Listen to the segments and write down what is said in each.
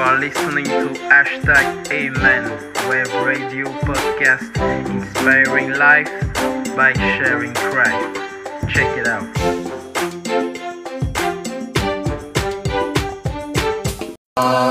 are listening to hashtag Amen Web Radio Podcast Inspiring Life by Sharing Christ. Check it out. Uh...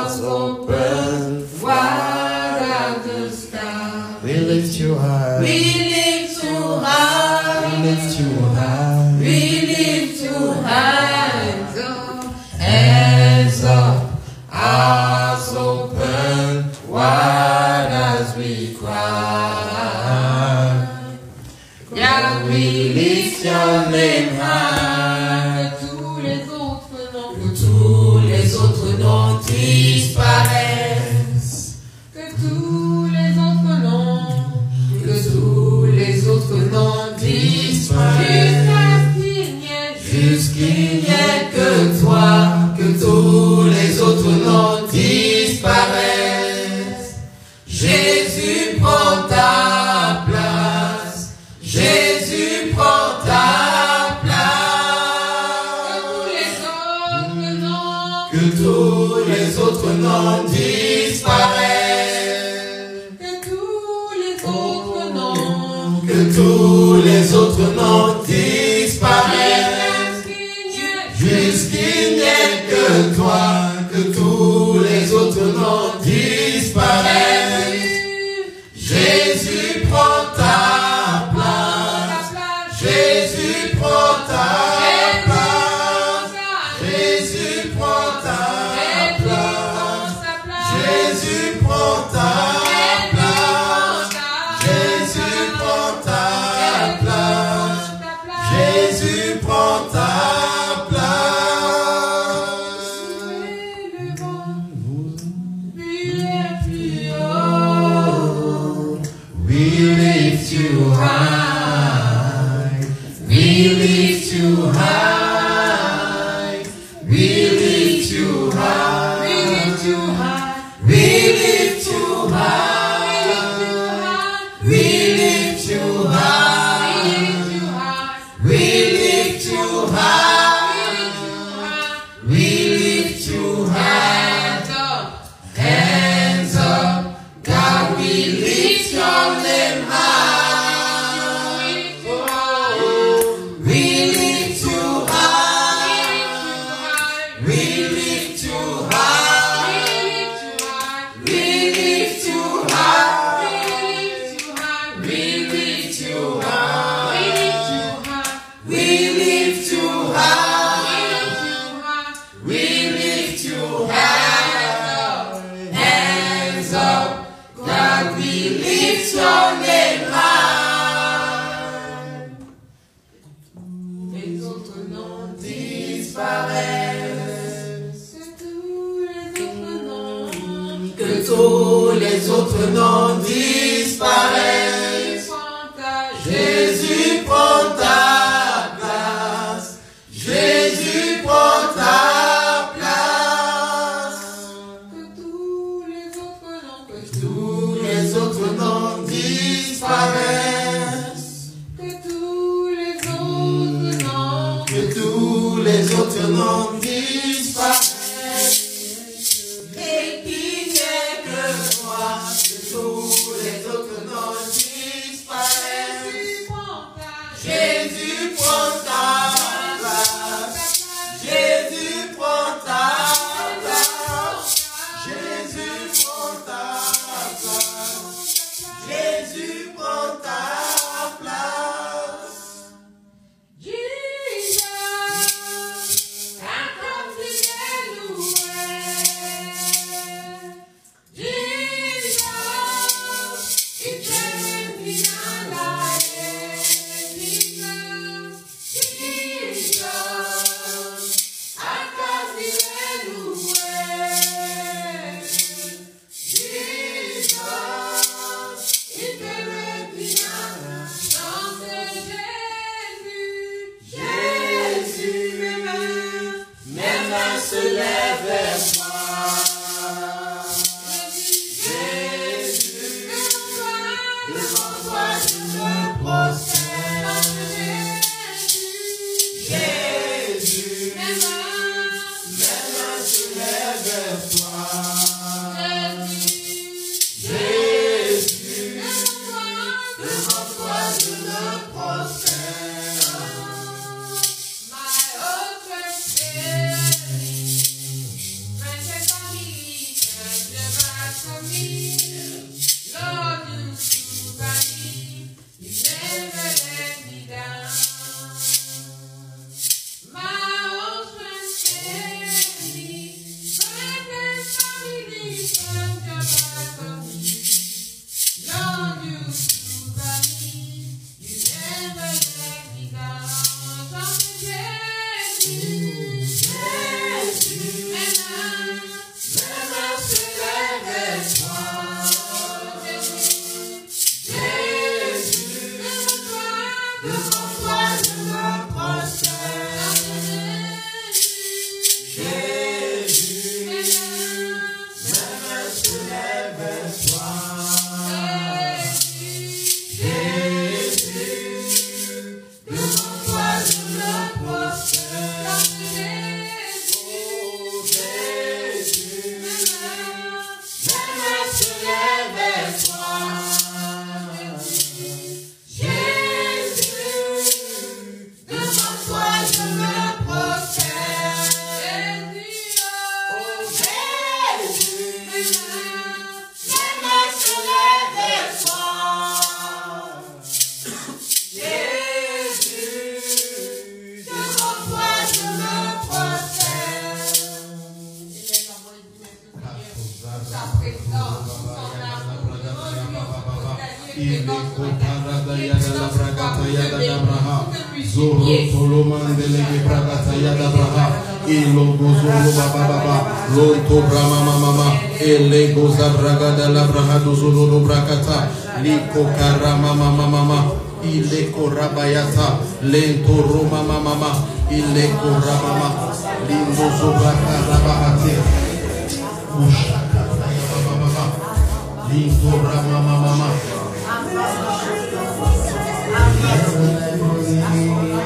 Zoro toloman delege bragata yada braha. Ilo gozolo baba baba. Lonto brama mama. Ele goza bragada la braha dozolo do brakata. Liko karama mama mama. Ile korabayata. Lento roma mama. Ile korabama. Lindo zobra karabahate. Ushakata ya baba baba. Lindo rama mama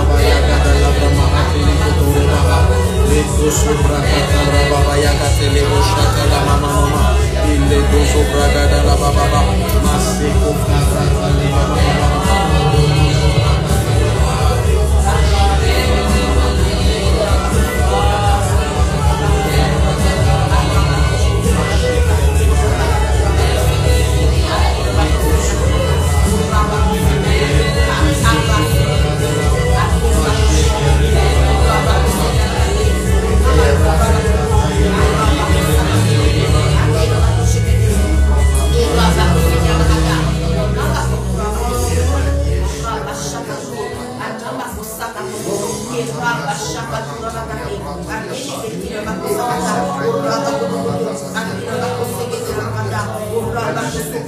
rababaya dalam remahat ini kuturu Masih kufka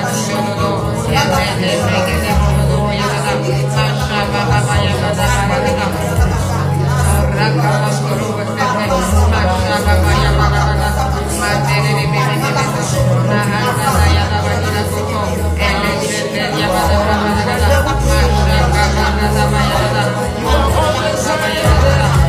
Masha Alléluia.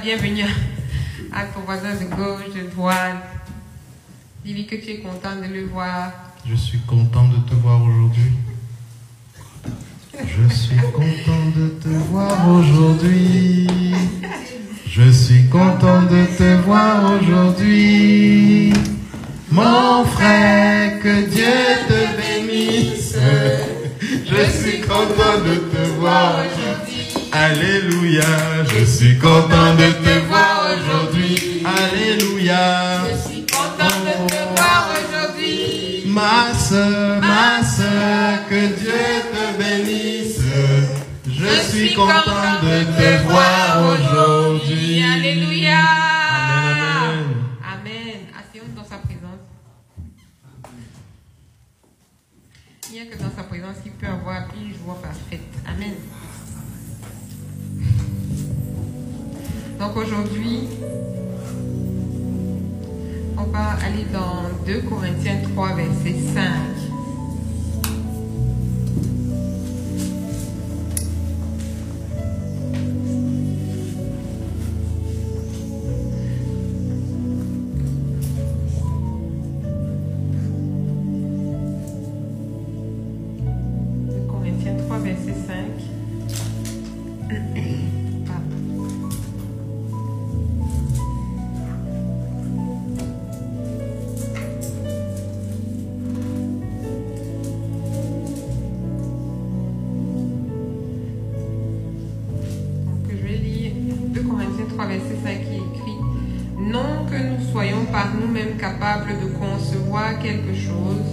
La bienvenue à ton voisin nous-mêmes capables de concevoir quelque chose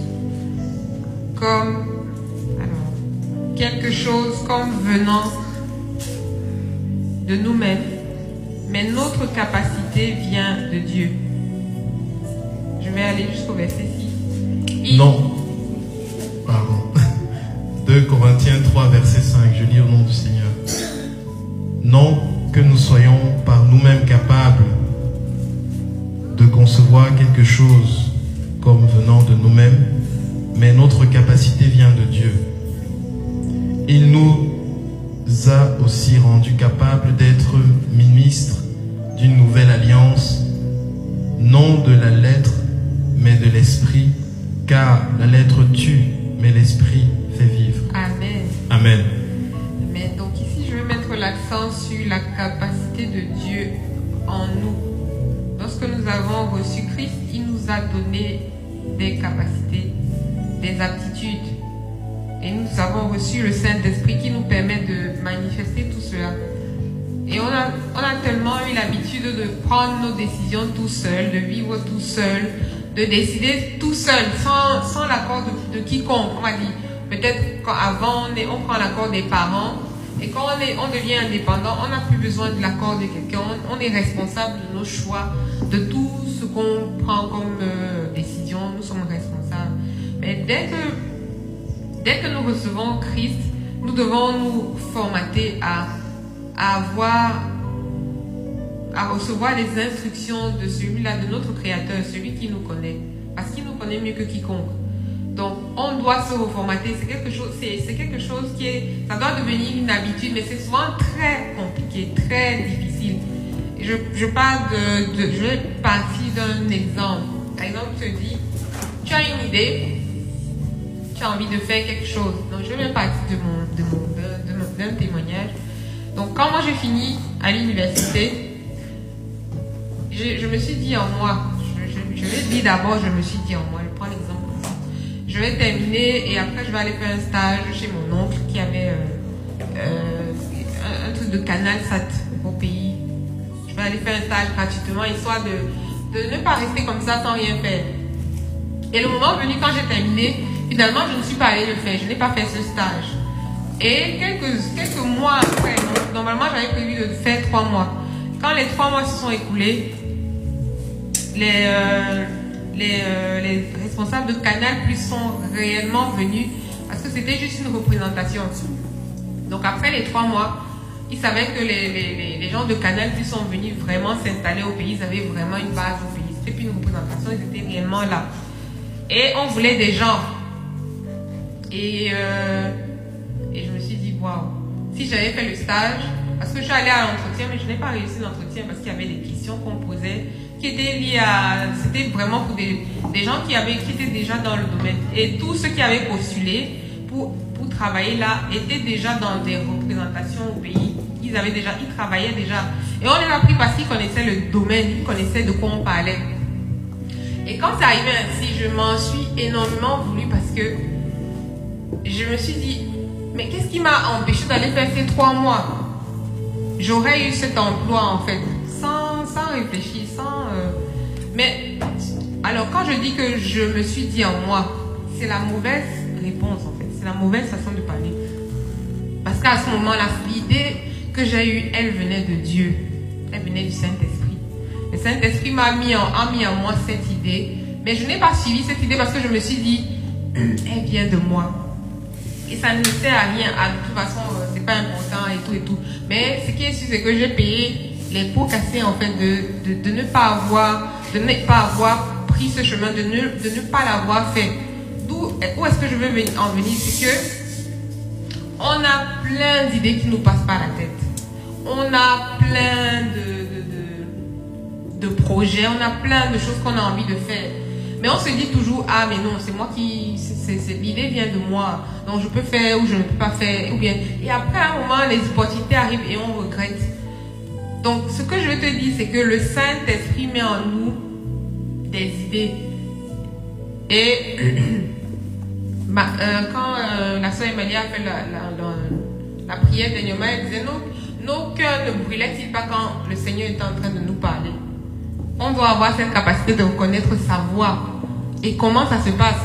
comme. Alors, quelque chose comme venant de nous-mêmes, mais notre capacité vient de Dieu. Je vais aller jusqu'au verset 6. Il- Non. Pardon. 2 Corinthiens 3, verset 5. Je lis au nom du Seigneur. Non que nous soyons par nous-mêmes capables de concevoir quelque chose comme venant de nous-mêmes, mais notre capacité vient de Dieu. Il nous a aussi rendus capables d'être ministres d'une nouvelle alliance, non de la lettre, mais de l'esprit, car la lettre tue, mais l'esprit fait vivre. Amen. Amen. Mais donc ici, je vais mettre l'accent sur la capacité de Dieu en nous. Lorsque nous avons reçu Christ, il nous a donné des capacités, des aptitudes. Et nous avons reçu le Saint-Esprit qui nous permet de manifester tout cela. Et on a, tellement eu l'habitude de prendre nos décisions tout seul, de vivre tout seul, de décider tout seul, sans, l'accord de, quiconque. On va dire, peut-être qu'avant, on, prend l'accord des parents, et quand on, devient indépendant, on n'a plus besoin de l'accord de quelqu'un, on est responsable de nos choix, de tout ce qu'on prend comme euh, décision, nous sommes responsables. Mais dès que, dès que nous recevons Christ, nous devons nous formater à, à avoir à recevoir les instructions de celui-là, de notre Créateur, celui qui nous connaît, parce qu'il nous connaît mieux que quiconque. Donc, on doit se reformater. C'est quelque chose, c'est, c'est quelque chose qui est, ça doit devenir une habitude, mais c'est souvent très compliqué, très difficile. Je, je de, je vais partir d'un exemple. Par exemple, je te dis, tu as une idée, tu as envie de faire quelque chose. Donc, je vais partir de mon, de mon, de- mon- d'un témoignage. Donc, quand moi j'ai fini à l'université, je, me suis dit en moi, je, je, je vais dire d'abord, je me suis dit en moi, je prends l'exemple. Je vais terminer et après je vais aller faire un stage chez mon oncle qui avait euh, euh, un, un truc de canal sat. Vais aller faire un stage gratuitement histoire de, de ne pas rester comme ça sans rien faire. Et le moment venu, quand j'ai terminé, finalement, je ne suis pas allée le faire. Je n'ai pas fait ce stage. Et quelques, quelques mois après, normalement, j'avais prévu de faire trois mois. Quand les trois mois se sont écoulés, les, euh, les, euh, les responsables de Canal Plus sont réellement venus parce que c'était juste une représentation. Donc après les trois mois, ils savaient que les, les, les- gens de Canal Plus sont venus vraiment s'installer au pays. Ils avaient vraiment une base au pays. C'était plus une représentation, ils étaient réellement là. Et on voulait des gens. Et, euh, et je me suis dit, waouh, si j'avais fait le stage, parce que je suis allée à l'entretien, mais je n'ai pas réussi l'entretien parce qu'il y avait des questions qu'on posait qui étaient liées à. C'était vraiment pour des, des gens qui, avaient, qui étaient déjà dans le domaine. Et tous ceux qui avaient postulé pour, pour travailler là étaient déjà dans des représentations au pays. Ils avaient déjà, ils travaillaient déjà. Et on les a pris parce qu'ils connaissaient le domaine, ils connaissaient de quoi on parlait. Et quand c'est arrivé ainsi, je m'en suis énormément voulu parce que je me suis dit, mais qu'est-ce qui m'a empêché d'aller faire ces trois mois? J'aurais eu cet emploi en fait, sans, sans réfléchir, sans... euh, Mais alors quand je dis que je me suis dit en moi, c'est la mauvaise réponse en fait, c'est la mauvaise façon de parler. Parce qu'à ce moment-là, l'idée que j'ai eue, elle venait de Dieu. Elle venait du Saint-Esprit. Le Saint-Esprit m'a mis, en, a mis en moi cette idée. Mais je n'ai pas suivi cette idée parce que je me suis dit, elle vient de moi. Et ça ne sert à rien. Ah, de toute façon, euh, c'est pas important et tout et tout. Mais ce qui est sûr, c'est que j'ai payé les pots cassés en fait de, de, de ne pas avoir, de ne pas avoir pris ce chemin, de ne, de ne pas l'avoir fait. D'où, où est-ce que je veux en venir? C'est que on a plein d'idées qui nous passent par la tête. On a plein de, de, projets, on a plein de choses qu'on a envie de faire. Mais on se dit toujours, ah mais non, c'est moi qui, l'idée vient de moi, donc je peux faire ou je ne peux pas faire, ou bien. Et après un moment, les opportunités arrivent et on regrette. Donc ce que je veux te dire, c'est que le Saint-Esprit met en nous des idées. Et euh, quand euh, la soeur Emilia a fait la, la, la, prière dernièrement, elle disait nous, nos cœurs ne brûlaient-ils pas quand le Seigneur était en train de nous parler? On doit avoir cette capacité de reconnaître sa voix. Et comment ça se passe?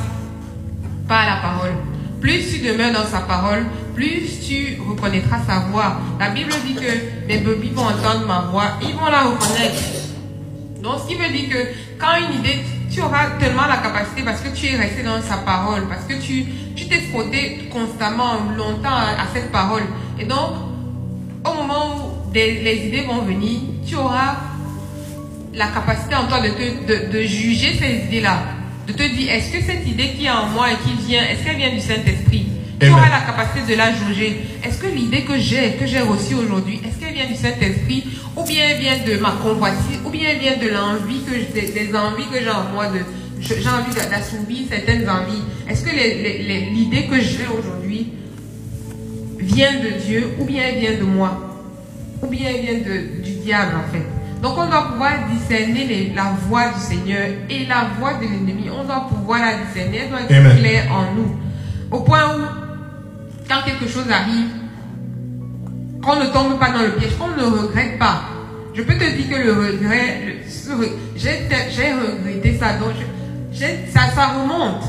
Par la parole. Plus tu demeures dans sa parole, plus tu reconnaîtras sa voix. La Bible dit que mes brebis vont entendre ma voix, ils vont la reconnaître. Donc, ce qui veut dire que quand une idée, tu auras tellement la capacité parce que tu es resté dans sa parole, parce que tu tu t'es frotté constamment, longtemps à, à cette parole. Et donc, au moment où des- les idées vont venir, tu auras la capacité en toi de, te, de, de juger ces idées-là. De te dire, est-ce que cette idée qui est en moi et qui vient, est-ce qu'elle vient du Saint-Esprit? Tu auras la capacité de la juger. Est-ce que l'idée que j'ai, que j'ai reçue aujourd'hui, est-ce qu'elle vient du Saint-Esprit? Ou bien elle vient de ma convoitise? Ou bien elle vient de l'envie que des, des envies que j'ai en moi de j'ai envie d'a- d'assouvir certaines envies. Est-ce que l'idée que j'ai aujourd'hui vient de Dieu ou bien elle vient de moi ou bien elle vient de- du diable en fait. Donc on doit pouvoir discerner les- la voix du Seigneur et la voix de l'ennemi. On doit pouvoir la discerner, elle doit être Amen. claire en nous. Au point où, quand quelque chose arrive, qu'on ne tombe pas dans le piège, qu'on ne regrette pas. Je peux te dire que le regret, j'ai regretté ça, donc je- ça, ça remonte.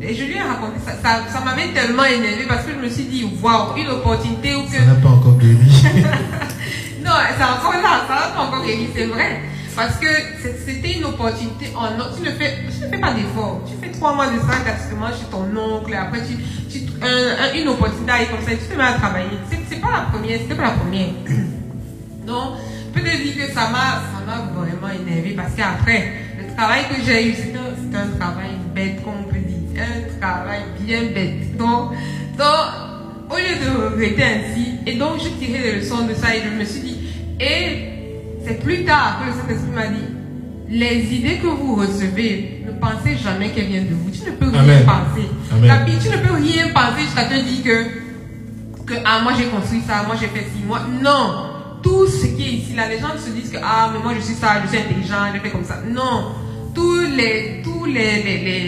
Et je lui ai raconté ça, ça, ça m'avait tellement énervé parce que je me suis dit, waouh, une opportunité où que Ça n'a pas encore guéri. non, c'est encore là, ça va pas encore guéri, c'est vrai. Parce que c'était une opportunité en or. Tu ne fais, tu ne fais pas d'effort. Tu fais trois mois de ça gratuitement chez ton oncle, et après tu, tu un- un- une opportunité arrive comme ça, et tu te mets à travailler. C'est pas la première, c'était pas la première. Donc, je peux te dire que ça m'a, ça vraiment énervé parce qu'après, le travail que j'ai eu, c'est un, travail bête, comme on peut. Un travail bien bête. Donc, donc, au lieu de regretter ainsi, et donc je tirais des leçons de ça et je me suis dit, et c'est plus tard que le Saint-Esprit m'a dit, les idées que vous recevez, ne pensez jamais qu'elles viennent de vous. Tu ne peux rien Amen. penser. Amen. Tu ne peux rien penser jusqu'à te dire que que ah moi j'ai construit ça, moi j'ai fait ci, moi non. Tout ce qui est ici là, les gens se disent que ah mais moi je suis ça, je suis intelligent, je fais comme ça. Non. Tous les tous les les, les,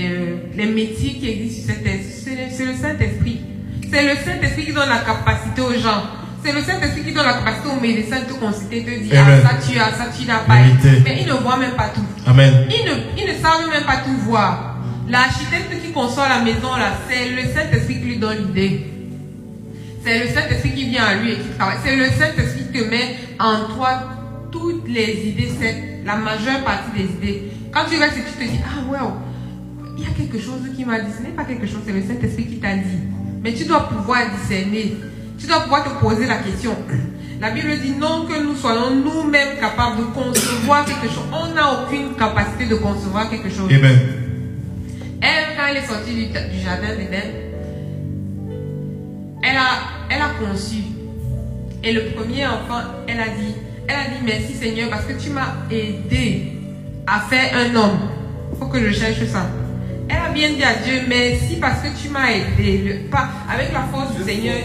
les métiers qui existent sur cette terre, c'est le Saint-Esprit. C'est le Saint-Esprit qui donne la capacité aux gens. C'est le Saint-Esprit qui donne la capacité aux médecins de te consulter, de dire Amen. ah ça tu as, ça tu n'as pas. Mais ils ne voient même pas tout. Amen. Ils ne, ils ne savent même pas tout voir. L'architecte qui conçoit la maison, là, c'est le Saint-Esprit qui lui donne l'idée. C'est le Saint-Esprit qui vient à lui et qui travaille. C'est le Saint-Esprit qui te met en toi toutes les idées, c'est la majeure partie des idées. Quand tu restes tu te dis, ah ouais, il y a quelque chose qui m'a dit. Ce n'est pas quelque chose, c'est le Saint-Esprit qui t'a dit. Mais tu dois pouvoir discerner. Tu dois pouvoir te poser la question. La Bible dit non que nous soyons nous-mêmes capables de concevoir quelque chose. On n'a aucune capacité de concevoir quelque chose. Amen. Elle, quand elle est sortie du, du jardin d'Éden, elle a, elle a conçu. Et le premier enfant, elle a dit, elle a dit merci Seigneur parce que tu m'as aidé à faire un homme. faut que je cherche ça. Elle a bien dit à Dieu merci parce que tu m'as aidé. Le- pas, avec la force du Seigneur.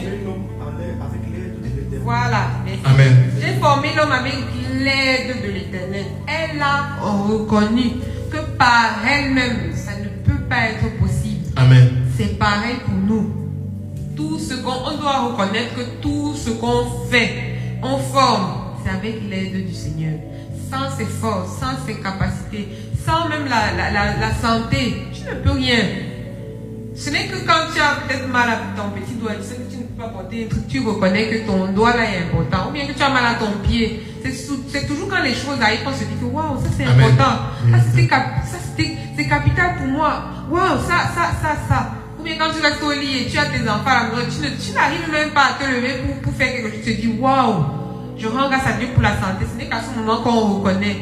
Voilà. merci. Amen. J'ai formé l'homme avec l'aide de l'éternel. Elle a reconnu que par elle-même, ça ne peut pas être possible. Amen. C'est pareil pour nous. Tout ce qu'on on doit reconnaître que tout ce qu'on fait, on forme, c'est avec l'aide du Seigneur. Sans ses forces, sans ses capacités, sans même la, la, la, la santé, tu ne peux rien. Ce n'est que quand tu as peut-être mal à ton petit doigt, tu sais que tu ne peux pas porter un truc, tu reconnais que ton doigt là est important, ou bien que tu as mal à ton pied. C'est toujours quand les choses arrivent qu'on se dit que waouh, ça c'est important. Ça Oui. c'était cap- ça, c'est capital pour moi. Waouh, ça, ça, ça, ça. Ou bien quand tu restes au lit et tu as tes enfants à la maison, tu n'arrives même pas à te lever pour, pour faire quelque chose. Tu te dis waouh, je rends grâce à Dieu pour la santé. Ce n'est qu'à ce moment qu'on reconnaît.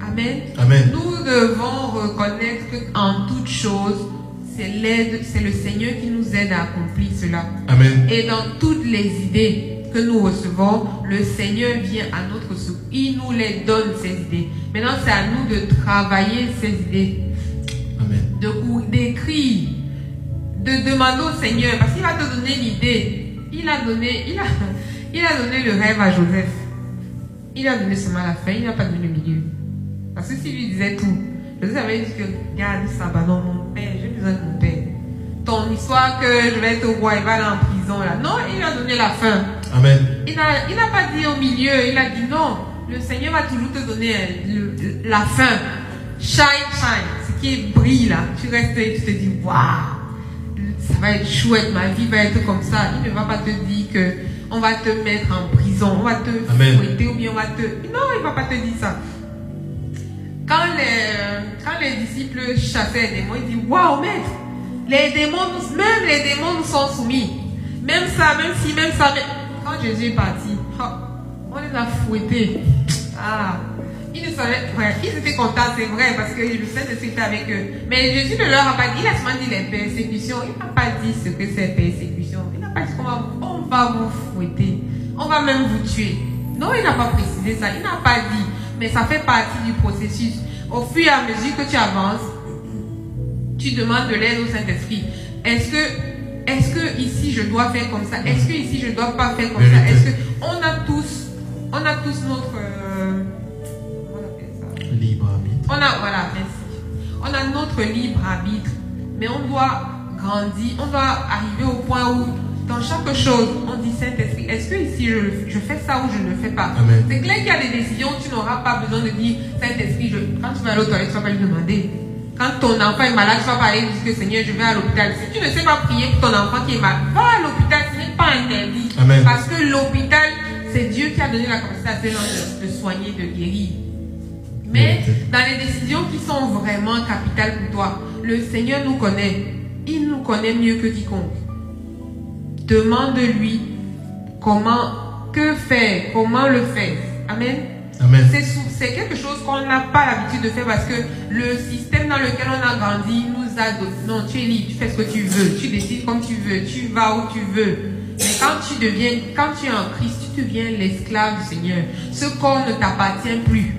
Amen. Amen. Nous devons reconnaître qu'en toute chose, c'est l'aide, c'est le Seigneur qui nous aide à accomplir cela. Amen. Et dans toutes les idées que nous recevons, le Seigneur vient à notre secours. Il nous les donne, ces idées. Maintenant, c'est à nous de travailler ces idées, Amen. de d'écrire, de demander au Seigneur, parce qu'il va te donner l'idée. Il a donné, il a, il a donné le rêve à Joseph. Il a donné seulement la fin, il n'a pas donné le milieu. Parce que s'il lui disait tout, Joseph avait dit que, regarde ça, bah non, mon père, j'ai besoin de mon père. Ton histoire que je vais être roi, il va aller en prison. là. Non, il lui a donné la fin. Amen. Il n'a pas dit au milieu, il a dit non. Le Seigneur va toujours te donner euh, le- la fin. Shine, shine. Ce qui brille là. Tu restes et tu te dis, waouh, ça va être chouette, ma vie va être comme ça. Il ne va pas te dire que on va te mettre en prison, on va te fouetter ou bien on va te. Non, il va pas te dire ça. Quand les, quand les disciples chassaient les démons, ils disent Waouh, maître, les démons, même les démons nous sont soumis. Même ça, même si, même ça. même- Quand Jésus est parti, oh, on les a fouettés. Ah, ils ne savaient, ouais, ils étaient contents, c'est vrai, parce que le Saint-Esprit était avec eux. Mais Jésus ne leur a pas dit, il a seulement dit les persécutions. Il n'a pas dit ce que c'est persécution. Il n'a pas dit qu'on va, vous fouetter. On va même vous tuer. Non, il n'a pas précisé ça. Il n'a pas dit. Mais ça fait partie du processus. Au fur et à mesure que tu avances, tu demandes de l'aide au Saint-Esprit. Est-ce que, est-ce que ici je dois faire comme ça? Est-ce que ici je dois pas faire comme ça? Est-ce que on a tous, on a tous notre, euh, comment on appelle ça? Libre arbitre. on a, voilà, merci. On a notre libre arbitre, mais on doit grandir, on doit arriver au point où, dans chaque chose, on dit Saint-Esprit, est-ce que ici je, je fais ça ou je ne le fais pas? C'est clair qu'il y a des décisions, tu n'auras pas besoin de dire Saint-Esprit, quand tu vas aller aux toilettes, tu vas pas lui demander. Quand ton enfant est malade, tu vas pas aller dire que Seigneur, je vais à l'hôpital. Si tu ne sais pas prier pour ton enfant qui est malade, va à l'hôpital, ce n'est pas interdit. Amen. Parce que l'hôpital, c'est Dieu qui a donné la capacité à ces gens de, de soigner, de guérir. Mais dans les décisions qui sont vraiment capitales pour toi, le Seigneur nous connaît. Il nous connaît mieux que quiconque. Demande-lui comment, que faire, comment le faire. Amen. Amen. C'est quelque chose qu'on n'a pas l'habitude de faire parce que le système dans lequel on a grandi nous a donné. Non, tu es libre, tu fais ce que tu veux, tu décides comme tu veux, tu vas où tu veux. Mais quand tu deviens, quand tu es en Christ, tu deviens l'esclave du Seigneur. Ce corps ne t'appartient plus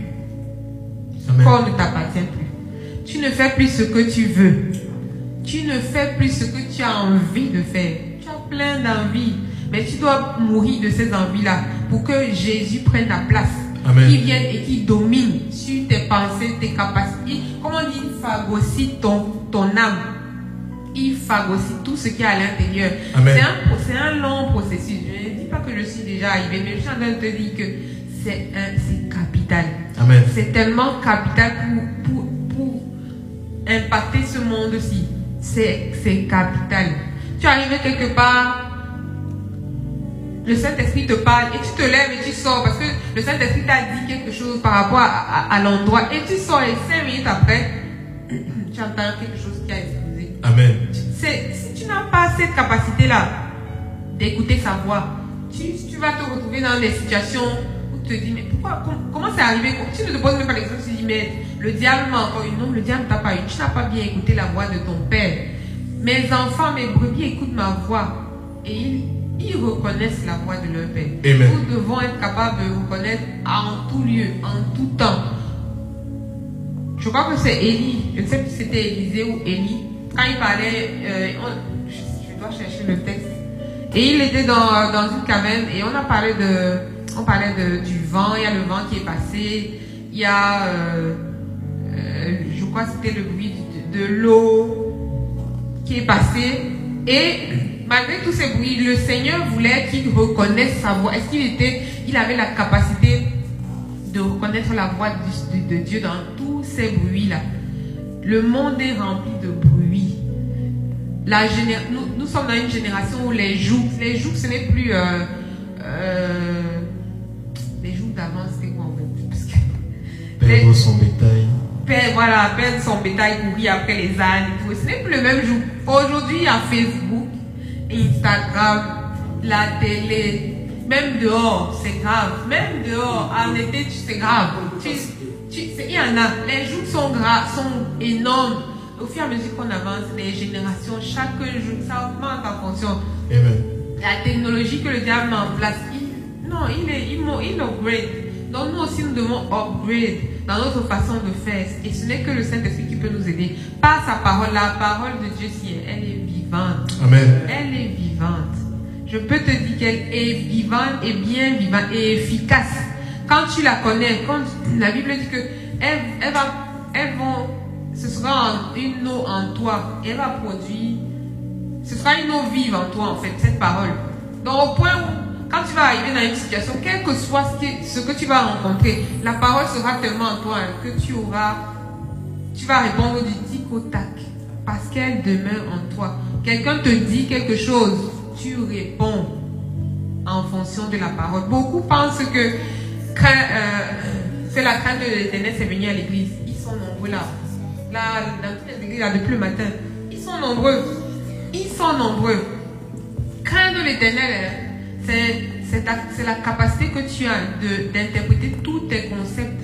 Amen. corps ne t'appartient plus. Tu ne fais plus ce que tu veux. Tu ne fais plus ce que tu as envie de faire. Plein d'envies. Mais tu dois mourir de ces envies-là pour que Jésus prenne ta place. Qui vienne et qui domine sur tes pensées, tes capacités. Comment on dit, il phagocyte ton, ton âme. Il phagocyte tout ce qui est à l'intérieur. C'est un, un long processus. Je ne dis pas que je suis déjà arrivé, mais je suis en train de te dire que c'est capital. C'est tellement capital pour, pour, pour impacter ce monde-ci. C'est capital. Tu arrives quelque part, le Saint-Esprit te parle et tu te lèves et tu sors parce que le Saint-Esprit t'a dit quelque chose par rapport à, à- à l'endroit et tu sors et cinq minutes après, tu entends quelque chose qui a explosé. Amen. C'est- si tu n'as pas cette capacité-là d'écouter sa voix, tu, tu vas te retrouver dans des situations où tu te dis, mais pourquoi, com- comment c'est arrivé? Tu ne te poses même pas l'exemple, tu te dis, mais le diable m'a encore eu. Non, le diable t'a pas eu. Tu n'as pas bien écouté la voix de ton père. Mes enfants, mes brebis écoutent ma voix et ils, ils reconnaissent la voix de leur père. Amen. Nous devons être capables de reconnaître en tout lieu, en tout temps. Je crois que c'est Élie. Je ne sais plus si c'était Élisée ou Élie. Quand il parlait, euh, on- je, je dois chercher le texte. Et il était dans, dans une caverne et on a parlé de, on parlait de, du vent. Il y a le vent qui est passé. Il y a, euh, euh, je crois que c'était le bruit de, de l'eau qui est passé. Et malgré tous ces bruits, le Seigneur voulait qu'il reconnaisse sa voix. Est-ce qu'il était, il avait la capacité de reconnaître la voix de, de- de Dieu dans tous ces bruits-là? Le monde est rempli de bruit. La géné- nous, nous sommes dans une génération où les joues, les joues, ce n'est plus euh, euh, les joues d'avant, c'était quoi en fait? Parce que- les- Perdre son bétail. Perdre, voilà, perdre son bétail, courir après les ânes et tout. Ce n'est plus le même jour. Aujourd'hui, il y a Facebook, Instagram, la télé, même dehors, c'est grave. Même dehors, en été, c'est grave. Tu- tu- c'est- il y en a. Les jours sont sont énormes. Au fur et à mesure qu'on avance, les générations, chaque jour, ça augmente en fonction Amen. la technologie que le diable met en place, il, non, il est, il, mo- il upgrade. Donc nous aussi, nous devons upgrade dans notre façon de faire. Et ce n'est que le Saint-Esprit qui peut nous aider. Par sa parole, la parole de Dieu, si elle est vivante. Amen. Elle est vivante. Je peux te dire qu'elle est vivante et bien vivante et efficace. Quand tu la connais, quand la Bible dit que elle, elle va, elles vont, ce sera une eau en toi. Elle va produire Ce sera une eau vive en toi, en fait, cette parole. Donc, au point où, quand tu vas arriver dans une situation, quel que soit ce que, tu vas rencontrer, la parole sera tellement en toi hein, que tu auras, tu vas répondre du tic au tac. Parce qu'elle demeure en toi. Quelqu'un te dit quelque chose, tu réponds en fonction de la parole. Beaucoup pensent que euh, c'est la crainte de l'éternel, c'est venir à l'église. Ils sont nombreux là. Là, dans toutes les églises, là, depuis le matin. Ils sont nombreux. Ils sont nombreux. Craindre l'éternel, hein, c'est la capacité que tu as de- d'interpréter tous tes concepts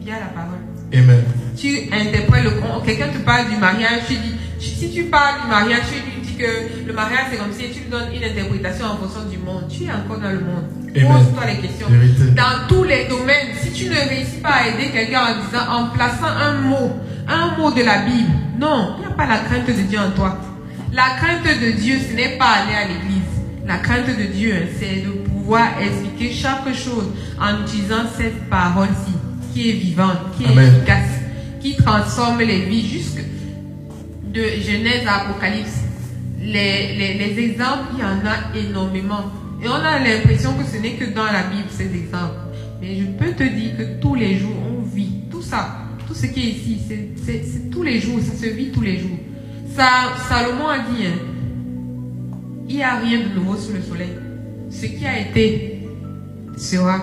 via la parole Amen. tu interprètes le quelqu'un te parle du mariage, tu dis, si tu parles du mariage, tu lui dis que le mariage c'est comme si tu lui donnes une interprétation en fonction du monde. Tu es encore dans le monde. Pose-toi les questions. Vérité. Dans tous les domaines, si tu ne réussis pas à aider quelqu'un en disant, en plaçant un mot, un mot de la Bible, non, il n'y a pas la crainte de Dieu en toi. La crainte de Dieu, ce n'est pas aller à l'église. La crainte de Dieu, c'est de pouvoir expliquer chaque chose en utilisant cette parole-ci, qui est vivante, qui est Amen. efficace, qui transforme les vies jusque de Genèse à Apocalypse. Les, les, les exemples, il y en a énormément. Et on a l'impression que ce n'est que dans la Bible ces exemples. Mais je peux te dire que tous les jours, on vit tout ça. Tout ce qui est ici, c'est- tous les jours, ça se vit tous les jours. Ça, Salomon a dit, hein, il n'y a rien de nouveau sous le soleil. Ce qui a été sera.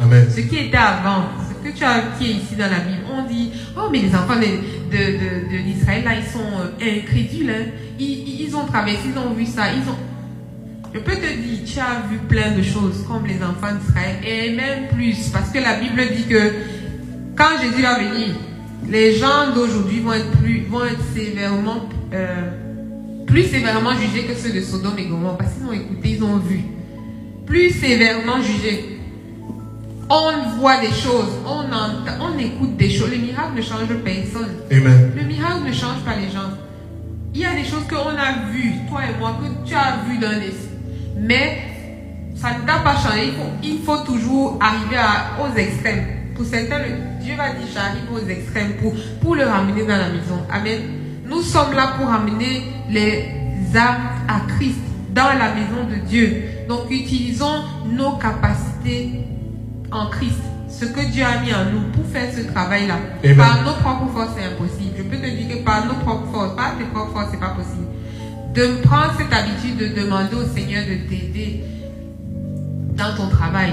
Amen. Ce qui était avant, ce que tu as qui est ici dans la Bible, on dit oh mais les enfants de, l'Israël là ils sont euh, incrédules, hein. ils ont traversé, ils ont vu ça, ils ont. Je peux te dire, tu as vu plein de choses comme les enfants d'Israël et même plus parce que la Bible dit que quand Jésus va venir, les gens d'aujourd'hui vont être plus, vont être sévèrement, euh, plus sévèrement jugés que ceux de Sodome et Gomorrhe parce qu'ils ont écouté, ils ont vu, plus sévèrement jugés. On voit des choses, on entend, on écoute des choses. Le miracle ne change personne. Amen. Le miracle ne change pas les gens. Il y a des choses qu'on a vues, toi et moi, que tu as vues dans les... Mais ça ne t'a pas changé. Il faut, il faut toujours arriver à- aux extrêmes. Pour certains, le- Dieu va dire j'arrive aux extrêmes pour, pour le ramener dans la maison. Amen. Nous sommes là pour ramener les âmes à Christ dans la maison de Dieu. Donc utilisons nos capacités en Christ. Ce que Dieu a mis en nous pour faire ce travail-là. Par nos propres forces, c'est impossible. Je peux te dire que par nos propres forces, par tes propres forces, c'est pas possible. De prendre cette habitude de demander au Seigneur de t'aider dans ton travail,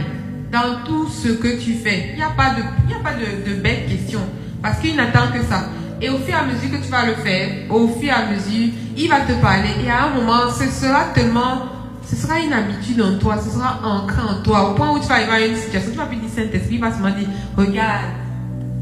dans tout ce que tu fais. Il n'y a pas de, il y a pas de, de bêtes questions. Parce qu'il n'attend que ça. Et au fur et à mesure que tu vas le faire, au fur et à mesure, il va te parler. Et à un moment, ce sera tellement, ce sera une habitude en toi, ce sera ancré en toi. Au point où tu vas arriver à une situation, tu vas plus dire Saint-Esprit, il va seulement dire, regarde,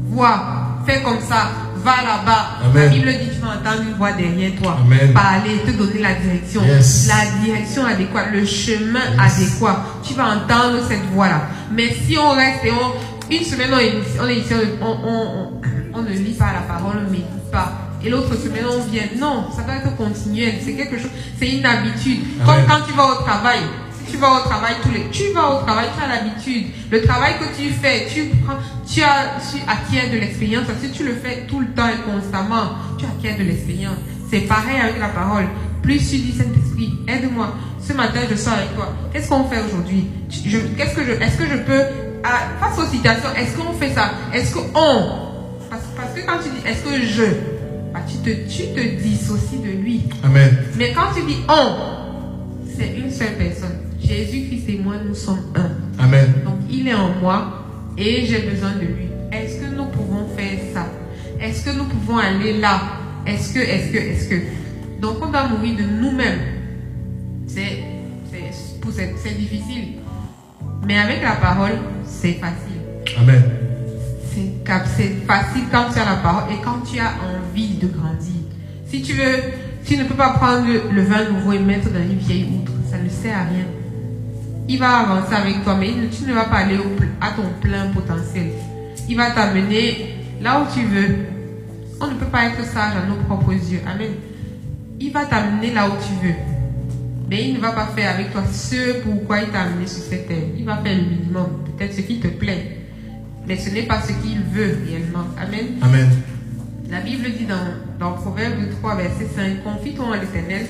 vois, fais comme ça, va là-bas. La Bible dit, tu vas entendre une voix derrière toi, Amen. parler, te donner la direction. Yes. La direction adéquate, le chemin Yes. adéquat. Tu vas entendre cette voix-là. Mais si on reste et on, une semaine on est, ici- on est ici, on, on, on, on ne lit pas la parole, on ne médite pas. Et l'autre semaine on vient. Non, ça doit être continuel. C'est quelque chose, c'est une habitude. Comme quand tu vas au travail. Si tu vas au travail tous les, tu vas au travail, tu as l'habitude. Le travail que tu fais, tu prends, tu as, tu acquiers de l'expérience. Si tu le fais tout le temps et constamment, tu acquiers de l'expérience. C'est pareil avec la parole. Plus tu dis Saint-Esprit, aide-moi. Ce matin, je sors avec toi. Qu'est-ce qu'on fait aujourd'hui? Qu'est-ce que je, est-ce que je peux, à- face aux situations, est-ce qu'on fait ça? Est-ce que on parce, que quand tu dis est-ce que je, bah, tu te, tu te dissocies de lui. Amen. Mais quand tu dis on, c'est une seule personne. Jésus-Christ et moi, nous sommes un. Amen. Donc il est en moi et j'ai besoin de lui. Est-ce que nous pouvons faire ça? Est-ce que nous pouvons aller là? Est-ce que, est-ce que, est-ce que? Donc on doit mourir de nous-mêmes. C'est, c'est, pour- c'est, c'est difficile. Mais avec la parole, c'est facile. Amen. C'est facile quand tu as la parole et quand tu as envie de grandir. Si tu veux, tu ne peux pas prendre le, vin nouveau et mettre dans une vieille outre. Ça ne sert à rien. Il va avancer avec toi, mais tu ne vas pas aller à ton plein potentiel. Il va t'amener là où tu veux. On ne peut pas être sage à nos propres yeux. Amen. Il va t'amener là où tu veux. Mais il ne va pas faire avec toi ce pourquoi il t'a amené sur cette terre. Il va faire le minimum, peut-être ce qui te plaît. Mais ce n'est pas ce qu'il veut réellement. Amen. Amen. La Bible dit dans, dans Proverbe 3, verset 5, Confie-toi en l'éternel,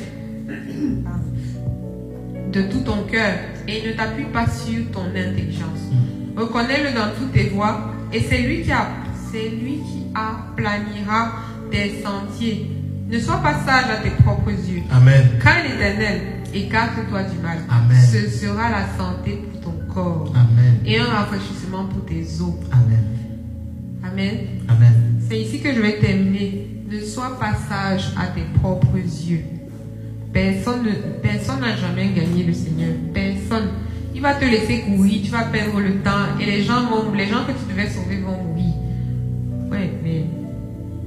de tout ton cœur et ne t'appuie pas sur ton intelligence. Reconnais-le dans toutes tes voies et c'est lui qui a, c'est lui qui aplanira tes sentiers. Ne sois pas sage à tes propres yeux. Amen. Crains l'éternel, écarte-toi du mal. Amen. Ce sera la santé pour ton corps Amen. et un rafraîchissement pour tes os. Amen. Amen. Amen. C'est ici que je vais terminer. Ne sois pas sage à tes propres yeux. Personne ne- personne n'a jamais gagné le Seigneur. Personne. Il va te laisser courir, tu vas perdre le temps et les gens vont, les gens que tu devais sauver vont mourir. Ouais, mais,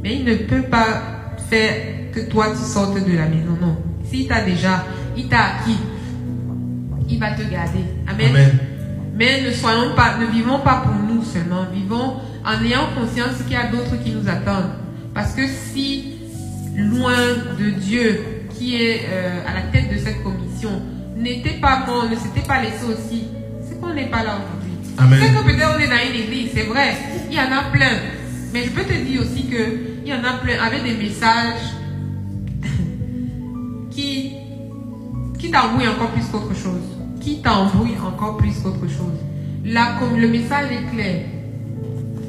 mais il ne peut pas faire que toi tu sortes de la maison. Non. S'il t'a déjà, il t'a acquis, il va te garder. Amen. Amen. Mais ne soyons pas, ne vivons pas pour nous seulement, vivons en ayant conscience qu'il y a d'autres qui nous attendent. Parce que si loin de Dieu, qui est euh, à la tête de cette commission, n'était pas mort, ne s'était pas laissé aussi, c'est qu'on n'est pas là aujourd'hui. C'est que peut-être on est dans une église, c'est vrai, il y en a plein. Mais je peux te dire aussi que il y en a plein avec des messages qui qui t'embrouille encore plus qu'autre chose. Qui t'embrouille encore plus qu'autre chose. Là, comme le message est clair.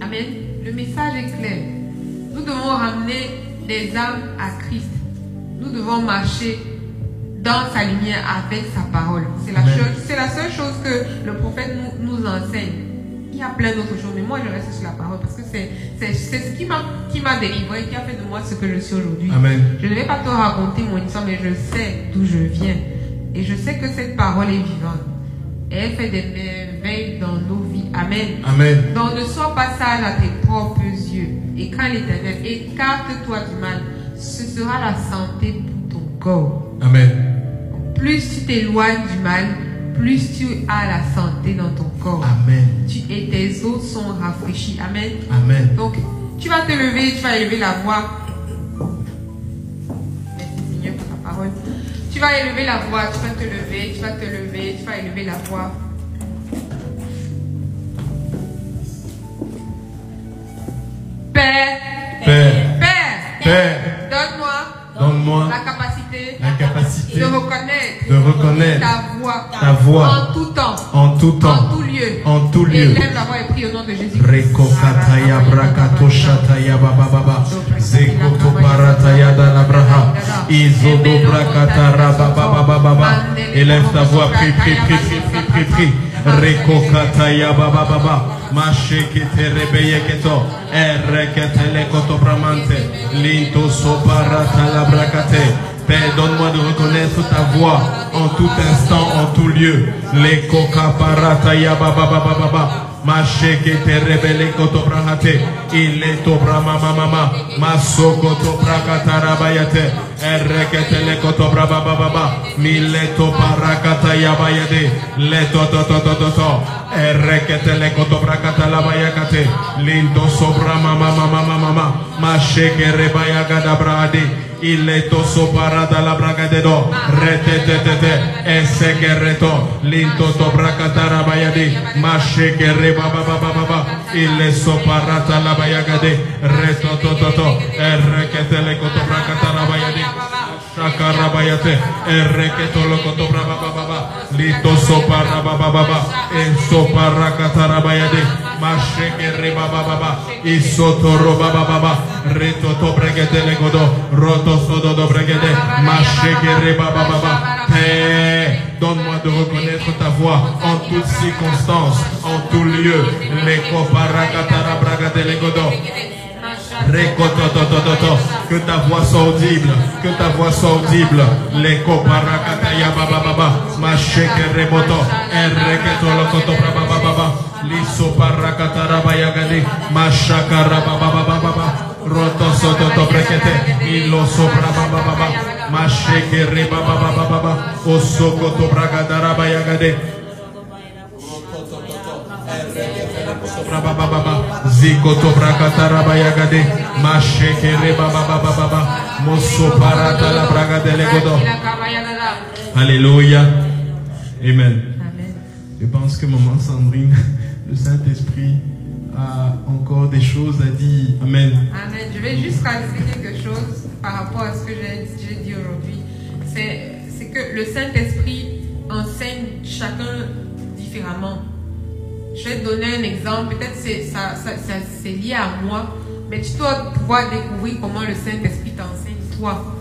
Amen. Le message est clair. Nous devons ramener des âmes à Christ. Nous devons marcher dans sa lumière avec sa parole. C'est la, c'est la seule chose que le prophète nous, nous enseigne. Il y a plein d'autres choses, mais moi je reste sur la parole parce que c'est, c'est, c'est ce qui m'a, qui m'a délivré, qui a fait de moi ce que je suis aujourd'hui. Amen. Je ne vais pas te raconter mon histoire, mais je sais d'où je viens. Et je sais que cette parole est vivante. Et elle fait des merveilles dans nos vies. Amen. Amen. Donc ne sois pas sage à tes propres yeux. Et quand l'éternel, écarte-toi du mal. Ce sera la santé pour ton corps. Amen. Plus tu t'éloignes du mal, plus tu as la santé dans ton corps. Amen. Tu, et tes os sont rafraîchis. Amen. Amen. Donc, tu vas te lever, tu vas élever la voix. Merci Seigneur pour ta parole. Tu vas élever la voix, tu vas te lever, tu vas te lever, tu vas élever la voix. Père, Père, Père, Père, donne-moi capacité la capacité de reconnaître. de reconnaître ta voix. ta voix. En tout temps, en tout en tout lieu. en tout lieu. Élève la voix et prie au nom de Jésus. Zekoto parataya izodo élève ta voix prie prie prie prie prie prie prie Reko kataya baba baba masheke te rebeye keto erekete le koto bramante linto soparata la brakate Père, donne-moi de reconnaître ta voix en tout instant, en tout lieu. Les coca parata ya baba baba baba. Te koto brahate. Il brama mama koto braba baba. Mille to. Lindo mama mama mama brade. Il est osso parada la braga de do, retetete, esse che reto, linto to bracatara bayadi, mashe che re baba baba baba, il est so parata la bayagade, reto to to to, erre che te le koto bracatara bayadi, shakara bayate, erre che to lo koto braba baba baba, lito so para baba baba, e so paracatara bayadi, mashe che re baba baba, isoto roba baba baba, reto to bregete le godo, roto sodo do bregede, machegere baba baba. Père, donne-moi de reconnaître ta voix en toutes circonstances, en tout lieu. Les Que ta voix soit audible, que ta voix soit audible. Les coparakataya baba baba. Machegere moto. Erreketo lokoto baba baba. Liso parakatara bayagade. Machakara baba baba baba. Roto soto to brekete, ilo sobra baba baba, masheke re baba baba baba, osoko to braga daraba baba baba, baba baba baba, moso parata la braga. Alléluia. Amen. Je pense que maman Sandrine, le Saint-Esprit a encore des choses à dire. Amen. Amen. Je vais juste rajouter quelque chose par rapport à ce que j'ai j'ai dit aujourd'hui. C'est que le Saint-Esprit enseigne chacun différemment. Je vais te donner un exemple. Peut-être c'est ça, ça, ça, c'est lié à moi, mais tu dois pouvoir découvrir comment le Saint-Esprit t'enseigne toi.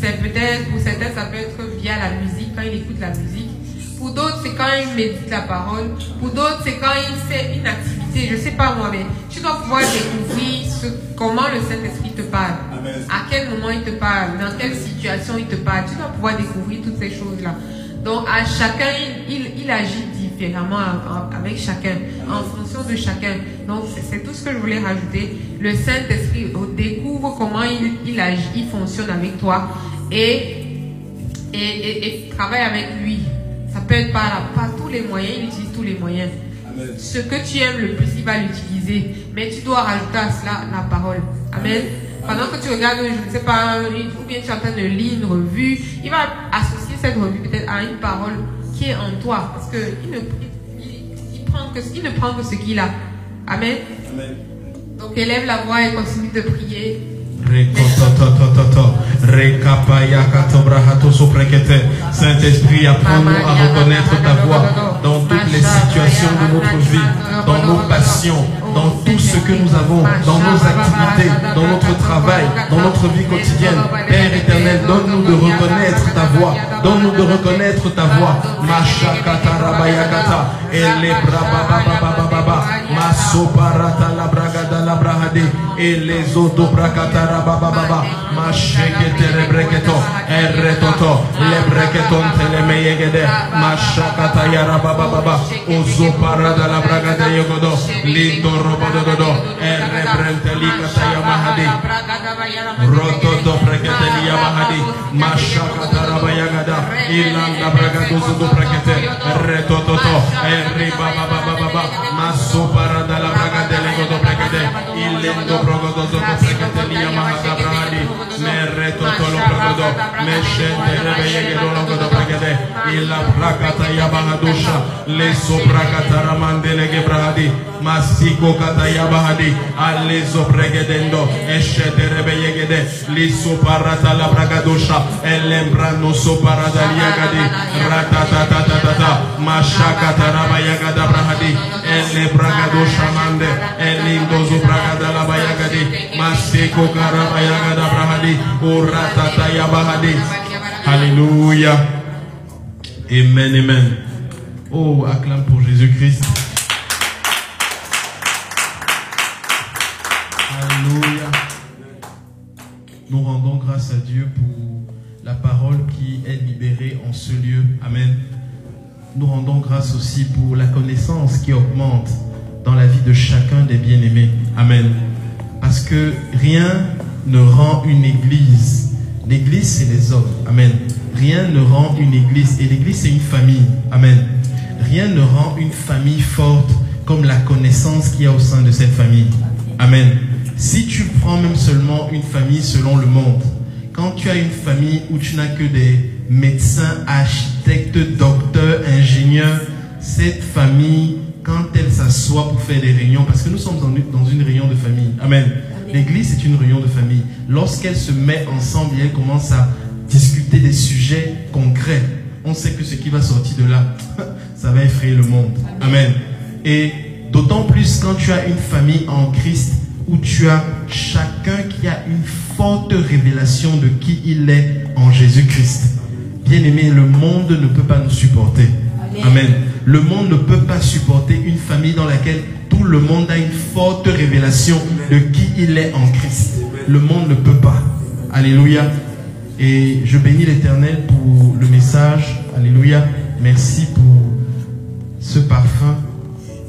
C'est peut-être, pour certains, ça peut être via la musique, quand il écoute la musique. Pour d'autres, c'est quand il médite la parole. Pour d'autres, c'est quand il fait une activité. Je sais pas moi, mais tu dois pouvoir découvrir ce, comment le Saint-Esprit te parle. À quel moment il te parle. Dans quelle situation il te parle. Tu dois pouvoir découvrir toutes ces choses-là. Donc, à chacun, il, il, il agit différemment avec chacun, en fonction de chacun. Donc, c'est- tout ce que je voulais rajouter. Le Saint-Esprit découvre comment il, il agit, il fonctionne avec toi et, et, et, et travaille avec lui. Ça peut être par, par tous les moyens, il utilise tous les moyens. Ce que tu aimes le plus, il va l'utiliser. Mais tu dois rajouter à cela la parole. Amen. Pendant que tu regardes, je ne sais pas, ou bien tu es en train de lire une revue, il va associer cette revue peut-être à une parole qui est en toi. Parce que il ne, il, il prend que, il ne prend que ce qu'il a. Amen. Donc élève la voix et continue de prier. Saint-Esprit, apprends-nous à reconnaître ta voix dans toutes les situations de notre vie, dans nos passions, dans tout ce que nous avons, dans nos activités, dans notre travail, dans notre vie quotidienne. Père éternel, donne-nous de reconnaître ta voix. Donne-nous de reconnaître ta voix. labrahade elezo dobrakatara baba baba mashekete rebreketo eretoto lebreketon telemeyegede mashakata yara baba baba ozo parada labragade yogodo lindo robodododo erebrentelikata yamahade rototo breketeli yamahade mashakata rabayagada ilanda bragadozo dobrekete retototo eri baba baba baba maso parada labragade Bride, il lendo progodo sotto precatelia mahata bradi, merre totolo progodo, mesce tereveye gerolo godo pregede, il la prakata yabana dusha, le sopra kataramandele gebradi, massico katayabadi, alle sopregedendo, esce tereveye gede, li soparata la pragadusha, e lembrano soparata liagadi, ratatatatata, mashakatarabaya gada, Alléluia. Amen, amen. Oh, acclame pour Jésus-Christ. Alléluia. Nous rendons grâce à Dieu pour la parole qui est libérée en ce lieu. Amen. Nous rendons grâce aussi pour la connaissance qui augmente dans la vie de chacun des bien-aimés. Amen. Parce que rien ne rend une église. L'église, c'est les hommes. Amen. Rien ne rend une église. Et l'église, c'est une famille. Amen. Rien ne rend une famille forte comme la connaissance qu'il y a au sein de cette famille. Amen. Si tu prends même seulement une famille selon le monde, quand tu as une famille où tu n'as que des médecins, architectes, docteurs, ingénieurs, cette famille, quand elle s'assoit pour faire des réunions, parce que nous sommes dans une, réunion de famille, Amen. L'église est une réunion de famille. Lorsqu'elle se met ensemble et elle commence à discuter des sujets concrets, on sait que ce qui va sortir de là, ça va effrayer le monde. Amen. Et d'autant plus quand tu as une famille en Christ où tu as chacun qui a une forte révélation de qui il est en Jésus-Christ. Bien aimé, le monde ne peut pas nous supporter. Amen. Le monde ne peut pas supporter une famille dans laquelle tout le monde a une forte révélation de qui il est en Christ. Le monde ne peut pas. Alléluia. Et je bénis l'Éternel pour le message. Alléluia. Merci pour ce parfum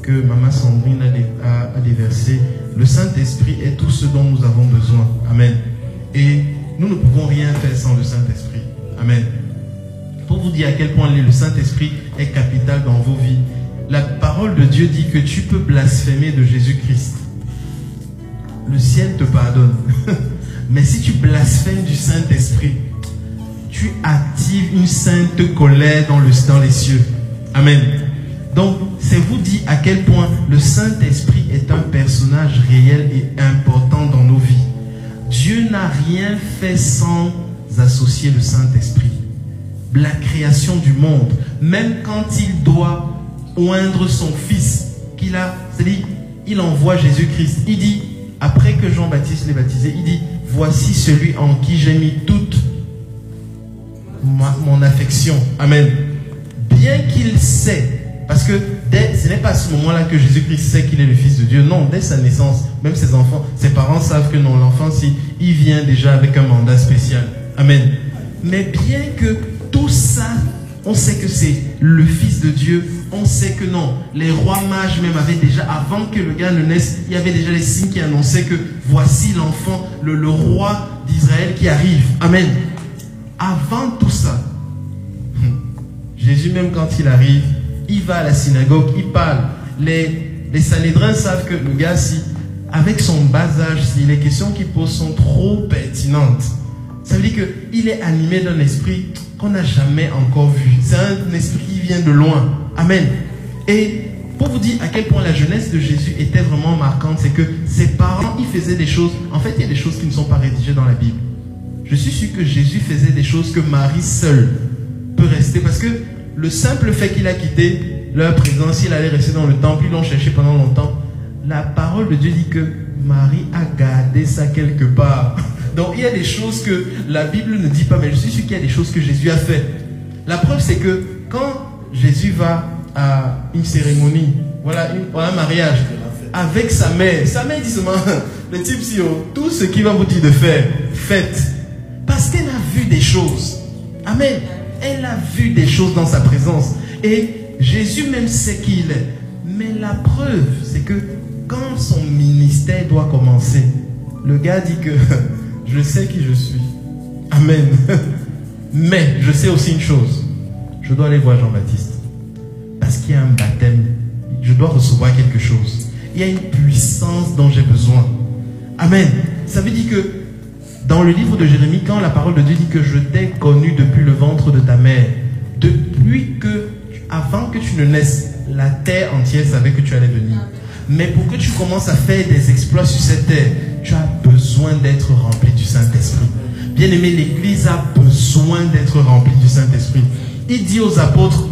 que Maman Sandrine a, dé- a- a déversé. Le Saint-Esprit est tout ce dont nous avons besoin. Amen. Et nous ne pouvons rien faire sans le Saint-Esprit. Amen. Pour vous dire à quel point le Saint-Esprit est capital dans vos vies, la parole de Dieu dit que tu peux blasphémer de Jésus-Christ. Le ciel te pardonne. Mais si tu blasphèmes du Saint-Esprit, tu actives une sainte colère dans, le, les cieux. Amen. Donc, c'est vous dire à quel point le Saint-Esprit est un personnage réel et important dans nos vies. Dieu n'a rien fait sans associer le Saint-Esprit. La création du monde, même quand il doit oindre son fils, qu'il a, c'est-à-dire, il envoie Jésus-Christ. Il dit, après que Jean-Baptiste l'ait baptisé, il dit, voici celui en qui j'ai mis toute mon affection. Amen. Bien qu'il sait, parce que ce n'est pas à ce moment-là que Jésus-Christ sait qu'il est le Fils de Dieu. Non, dès sa naissance, même ses enfants, ses parents savent que non, l'enfant, si, il vient déjà avec un mandat spécial. Amen. Mais bien que tout ça, on sait que c'est le Fils de Dieu, on sait que non, les rois mages même avaient déjà, avant que le gars ne naisse, il y avait déjà les signes qui annonçaient que voici l'enfant, le, roi d'Israël qui arrive. Amen. Avant tout ça, Jésus, même quand il arrive, il va à la synagogue, il parle. Les, les savent que le gars, si, avec son bas âge, si les questions qu'il pose sont trop pertinentes, ça veut dire qu'il est animé d'un esprit qu'on n'a jamais encore vu. C'est un esprit qui vient de loin. Amen. Et pour vous dire à quel point la jeunesse de Jésus était vraiment marquante, c'est que ses parents, ils faisaient des choses. En fait, il y a des choses qui ne sont pas rédigées dans la Bible. Je suis sûr que Jésus faisait des choses que Marie seule peut rester. Parce que le simple fait qu'il a quitté leur présence, il allait rester dans le temple, ils l'ont cherché pendant longtemps. La parole de Dieu dit que Marie a gardé ça quelque part. Donc il y a des choses que la Bible ne dit pas, mais je suis sûr qu'il y a des choses que Jésus a fait. La preuve, c'est que quand Jésus va à une cérémonie, voilà, un mariage, avec sa mère, sa mère dit seulement, le type si oh, tout ce qu'il va vous dire de faire, faites. Parce qu'elle a vu des choses. Amen. Elle a vu des choses dans sa présence. Et Jésus même sait qui il est. Mais la preuve, c'est que quand son ministère doit commencer, le gars dit que je sais qui je suis. Amen. Mais je sais aussi une chose. Je dois aller voir Jean-Baptiste. Parce qu'il y a un baptême. Je dois recevoir quelque chose. Il y a une puissance dont j'ai besoin. Amen. Ça veut dire que dans le livre de Jérémie, quand la parole de Dieu dit que je t'ai connu depuis le ventre de ta mère, depuis que, avant que tu ne naisses, la terre entière savait que tu allais venir. Mais pour que tu commences à faire des exploits sur cette terre, tu as besoin d'être rempli du Saint-Esprit. Bien aimé, l'Église a besoin d'être remplie du Saint-Esprit. Il dit aux apôtres,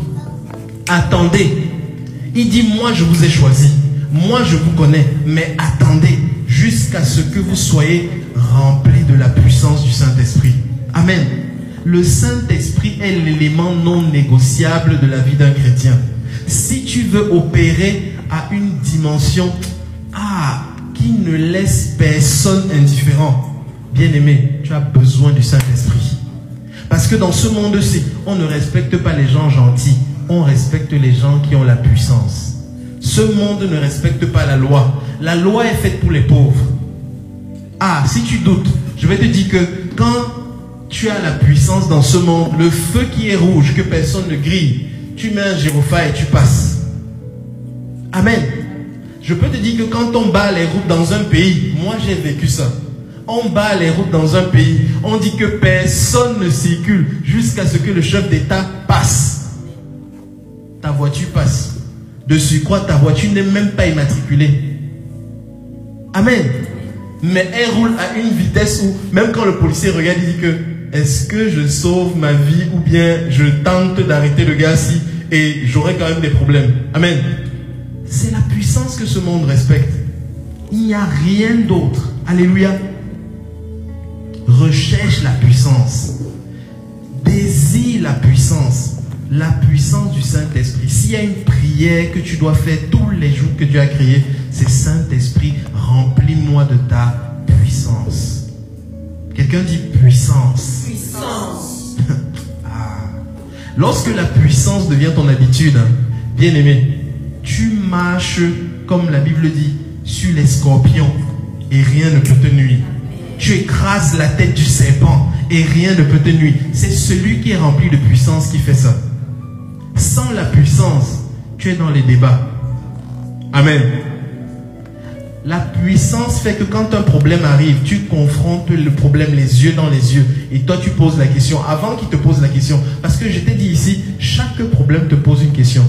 attendez. Il dit, moi je vous ai choisi. Moi je vous connais. Mais attendez jusqu'à ce que vous soyez remplis de la puissance du Saint-Esprit. Amen. Le Saint-Esprit est l'élément non négociable de la vie d'un chrétien. Si tu veux opérer à une dimension ah, qui ne laisse personne indifférent, bien aimé, tu as besoin du Saint-Esprit. Parce que dans ce monde-ci, on ne respecte pas les gens gentils, on respecte les gens qui ont la puissance. Ce monde ne respecte pas la loi. La loi est faite pour les pauvres. Ah, si tu doutes, je vais te dire que quand tu as la puissance dans ce monde, le feu qui est rouge, que personne ne grille, tu mets un gyrophare et tu passes. Amen. Je peux te dire que quand on bat les routes dans un pays, moi j'ai vécu ça. On bat les routes dans un pays, on dit que personne ne circule jusqu'à ce que le chef d'État passe. Ta voiture passe. De surcroît, ta voiture n'est même pas immatriculée. Amen. Mais elle roule à une vitesse où, même quand le policier regarde, il dit que est-ce que je sauve ma vie ou bien je tente d'arrêter le gars-ci et j'aurai quand même des problèmes. Amen. C'est la puissance que ce monde respecte. Il n'y a rien d'autre. Alléluia. Recherche la puissance. Désire la puissance. La puissance du Saint-Esprit. S'il y a une prière que tu dois faire tous les jours que Dieu a créé, c'est Saint-Esprit, remplis-moi de ta puissance. Quelqu'un dit puissance. Puissance. Ah. Lorsque la puissance devient ton habitude, hein, bien aimé, tu marches, comme la Bible dit, sur les scorpions et rien ne peut te nuire. Tu écrases la tête du serpent et rien ne peut te nuire. C'est celui qui est rempli de puissance qui fait ça. Sans la puissance, tu es dans les débats. Amen. La puissance fait que quand un problème arrive, tu confrontes le problème les yeux dans les yeux. Et toi, tu poses la question avant qu'il te pose la question. Parce que je t'ai dit ici, chaque problème te pose une question.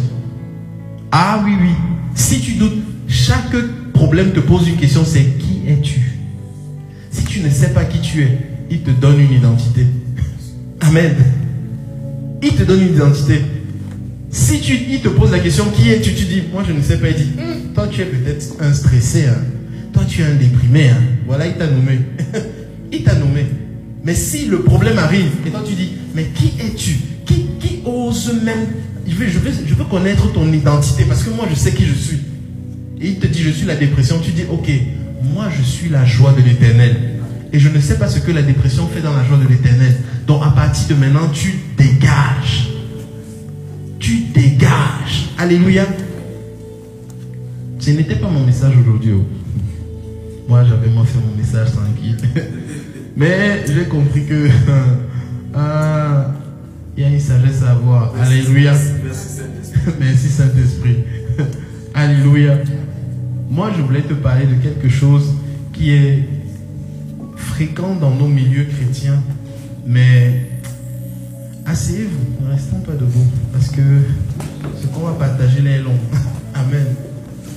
Ah oui, oui. Si tu doutes, chaque problème te pose une question, c'est qui es-tu? Si tu ne sais pas qui tu es, il te donne une identité. Amen. Il te donne une identité. Si tu, il te pose la question qui es-tu, tu dis moi je ne sais pas. Il dit Hum, toi tu es peut-être un stressé, hein. toi tu es un déprimé. hein. Voilà, il t'a nommé. il t'a nommé. Mais si le problème arrive et toi tu dis mais qui es-tu? Qui, qui ose même je veux, connaître ton identité parce que moi je sais qui je suis. Et il te dit je suis la dépression. Tu dis ok, moi je suis la joie de l'éternel. Et je ne sais pas ce que la dépression fait dans la joie de l'éternel. Donc à partir de maintenant, tu dégages. Tu dégages. Alléluia. Ce n'était pas mon message aujourd'hui. oh. Moi j'avais moi fait mon message tranquille. Mais j'ai compris que ah, il y a une sagesse à avoir. Alléluia. Merci Saint-Esprit. Alléluia. Moi, je voulais te parler de quelque chose qui est fréquent dans nos milieux chrétiens, mais asseyez-vous, ne restons pas debout, parce que ce qu'on va partager là est long. Amen.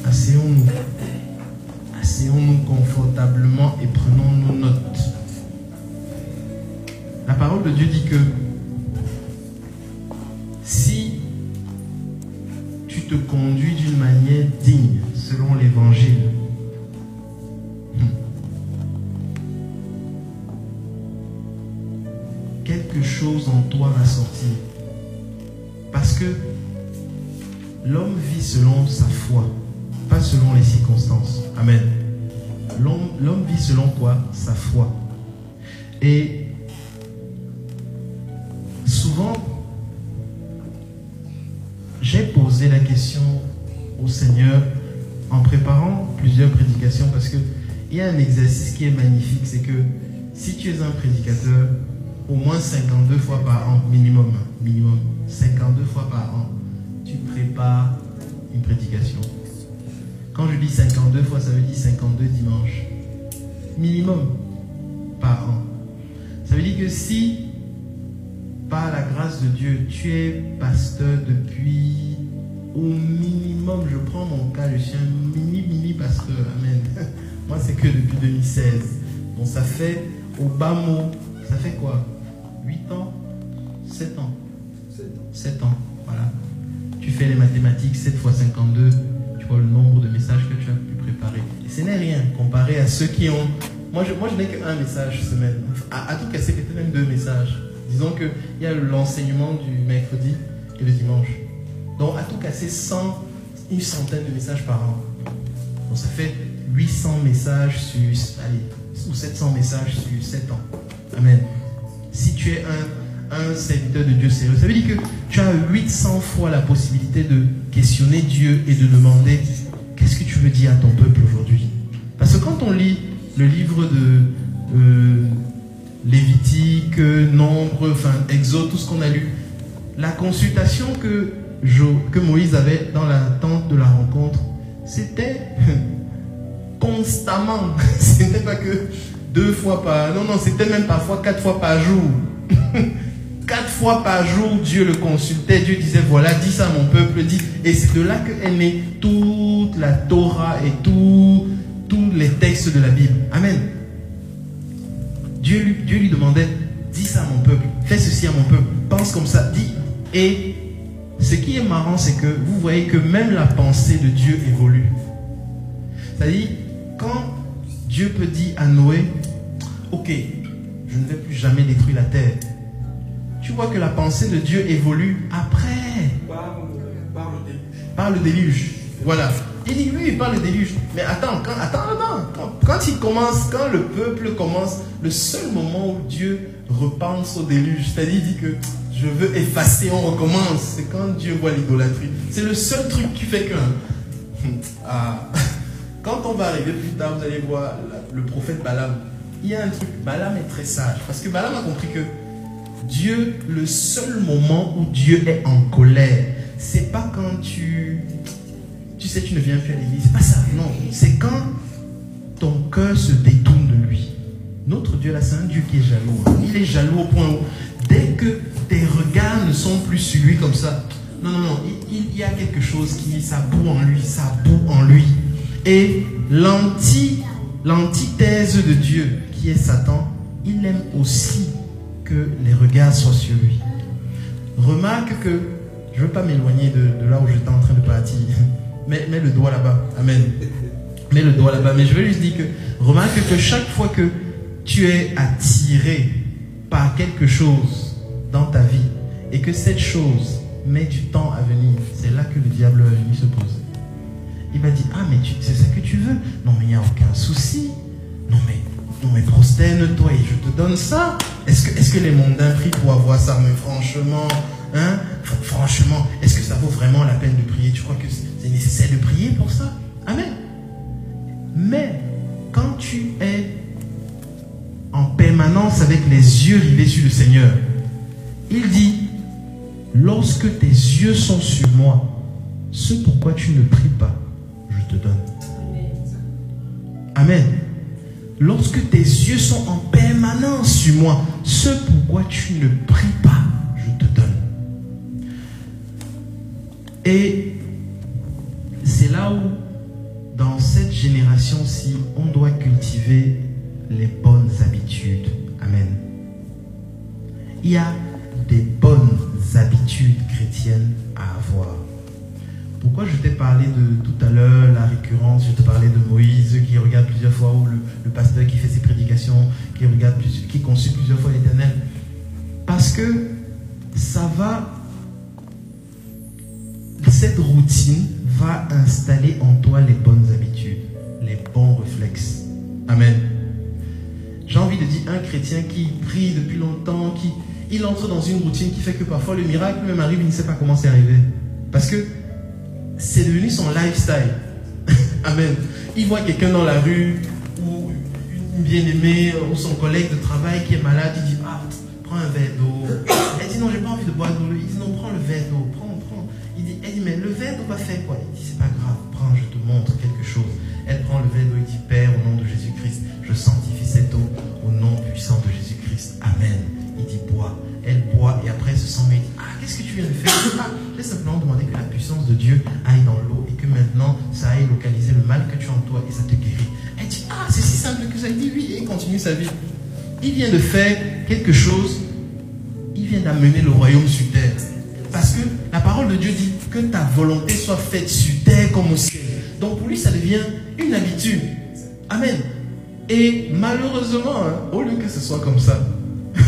Asseyons-nous. Asseyons-nous confortablement et prenons nos notes. La parole de Dieu dit que si tu te conduis d'une manière digne selon l'évangile, hmm, quelque chose en toi va sortir. Parce que l'homme vit selon sa foi, pas selon les circonstances. Amen. L'homme l'homme vit selon quoi? Sa foi. Et souvent, j'ai posé la question au Seigneur en préparant plusieurs prédications parce que il y a un exercice qui est magnifique, c'est que si tu es un prédicateur, au moins 52 fois par an, minimum, minimum, 52 fois par an, tu prépares une prédication. Quand je dis 52 fois, ça veut dire 52 dimanches. Minimum par an. Ça veut dire que si par la grâce de Dieu, tu es pasteur depuis au minimum, je prends mon cas, je suis un mini, mini pasteur. Amen. Moi, c'est que depuis 2016. Bon, ça fait au bas mot, ça fait quoi? 8 ans? 7 ans? 7 ans, voilà. Tu fais les mathématiques, 7 fois 52, tu vois le nombre de messages que tu as pu préparer. Et ce n'est rien comparé à ceux qui ont. Moi, je, moi, je n'ai qu'un message semaine. À, à tout casser, peut-être même deux messages. Disons qu'il y a l'enseignement du mercredi et le dimanche. Donc, à tout casser, 100, une centaine de messages par an? Donc, ça fait 800 messages sur, allez, ou 700 messages sur 7 ans. Amen. Si tu es un, un serviteur de Dieu sérieux, ça veut dire que tu as 800 fois la possibilité de questionner Dieu et de demander qu'est-ce que tu veux dire à ton peuple aujourd'hui? Parce que quand on lit le livre de euh, Lévitique, Nombre, enfin Exode, tout ce qu'on a lu, la consultation que, Moïse avait dans la tente de la rencontre, c'était constamment. C'était pas que deux fois par... Non, non, c'était même parfois quatre fois par jour. quatre fois par jour, Dieu le consultait. Dieu disait, voilà, dis ça à mon peuple, dis. Et c'est de là que est née toute la Torah et tous les textes de la Bible. Amen. Dieu lui, Dieu lui demandait, dis ça à mon peuple, fais ceci à mon peuple, pense comme ça, dis. Et ce qui est marrant, c'est que vous voyez que même la pensée de Dieu évolue. C'est-à-dire, quand Dieu peut dire à Noé, ok, je ne vais plus jamais détruire la terre, tu vois que la pensée de Dieu évolue après par le déluge. Voilà. Il dit oui, par le déluge. Mais attends, quand, attends, attends. Quand, il commence, quand le peuple commence, le seul moment où Dieu repense au déluge, c'est-à-dire il dit que je veux effacer, on recommence. C'est quand Dieu voit l'idolâtrie. C'est le seul truc qui fait que. Ah. Quand on va arriver plus tard, vous allez voir le prophète Balaam. Il y a un truc, Balaam est très sage. Parce que Balaam a compris que Dieu, le seul moment où Dieu est en colère, c'est pas quand tu. Tu sais, tu ne viens plus à l'église. Pas ça, non. C'est quand ton cœur se détourne de lui. Notre Dieu là, c'est un Dieu qui est jaloux. Il est jaloux au point où, dès que tes regards ne sont plus sur lui comme ça, non, non, non, il, il y a quelque chose qui, ça boue en lui, ça boue en lui. Et l'anti, l'antithèse de Dieu, qui est Satan, il aime aussi que les regards soient sur lui. remarque que, je ne veux pas m'éloigner de, de là où j'étais en train de partir, mets, mets le doigt là-bas, Amen. Mets le doigt là-bas, mais je veux juste dire que, remarque que chaque fois que tu es attiré par quelque chose dans ta vie et que cette chose met du temps à venir, c'est là que le diable va venir se poser. Il va dire, ah mais c'est ça que tu veux Non mais il n'y a aucun souci. Non mais, non mais prosterne-toi et je te donne ça. Est-ce que, est-ce que les mondains prient pour avoir ça? Mais franchement, hein? Fr- Franchement, est-ce que ça vaut vraiment la peine de prier? Tu crois que nécessaire de prier pour ça Amen. Mais quand tu es en permanence avec les yeux rivés sur le Seigneur, il dit, lorsque tes yeux sont sur moi, ce pourquoi tu ne pries pas, je te donne. Amen. Lorsque tes yeux sont en permanence sur moi, ce pourquoi tu ne pries pas, je te donne. Et c'est là où, dans cette génération-ci, on doit cultiver les bonnes habitudes. Amen. Il y a des bonnes habitudes chrétiennes à avoir. Pourquoi je t'ai parlé de tout à l'heure, la récurrence, je te parlais de Moïse qui regarde plusieurs fois, ou le, le pasteur qui fait ses prédications, qui regarde, qui consulte plusieurs fois l'éternel? Parce que ça va, cette routine va installer en toi les bonnes habitudes, les bons réflexes. Amen. J'ai envie de dire un chrétien qui prie depuis longtemps, qui il entre dans une routine qui fait que parfois le miracle même arrive, il ne sait pas comment c'est arrivé. Parce que c'est devenu son lifestyle. Amen. Il voit quelqu'un dans la rue ou une bien-aimée ou son collègue de travail qui est malade, il dit Ah, prends un verre d'eau. Elle dit Non, j'ai pas envie de boire d'eau. Il dit Non, prends le verre d'eau. Mais le verre d'eau va faire quoi? Il dit C'est pas grave, prends, je te montre quelque chose. Elle prend le verre d'eau et dit Père, au nom de Jésus-Christ, je sanctifie cette eau au nom puissant de Jésus-Christ. Amen. Il dit Bois. Elle boit et après elle se sent. Il dit Ah, qu'est-ce que tu viens de faire? Ah, J'ai simplement demandé que la puissance de Dieu aille dans l'eau et que maintenant ça aille localiser le mal que tu as en toi et ça te guérit. Elle dit Ah, c'est si simple que ça. Il dit Oui, et il continue sa vie. Il vient de faire quelque chose il vient d'amener le royaume sur terre. Parce que la parole de Dieu dit que ta volonté soit faite sur terre comme au ciel. Donc pour lui, ça devient une habitude. Amen. Et malheureusement, hein, au lieu que ce soit comme ça,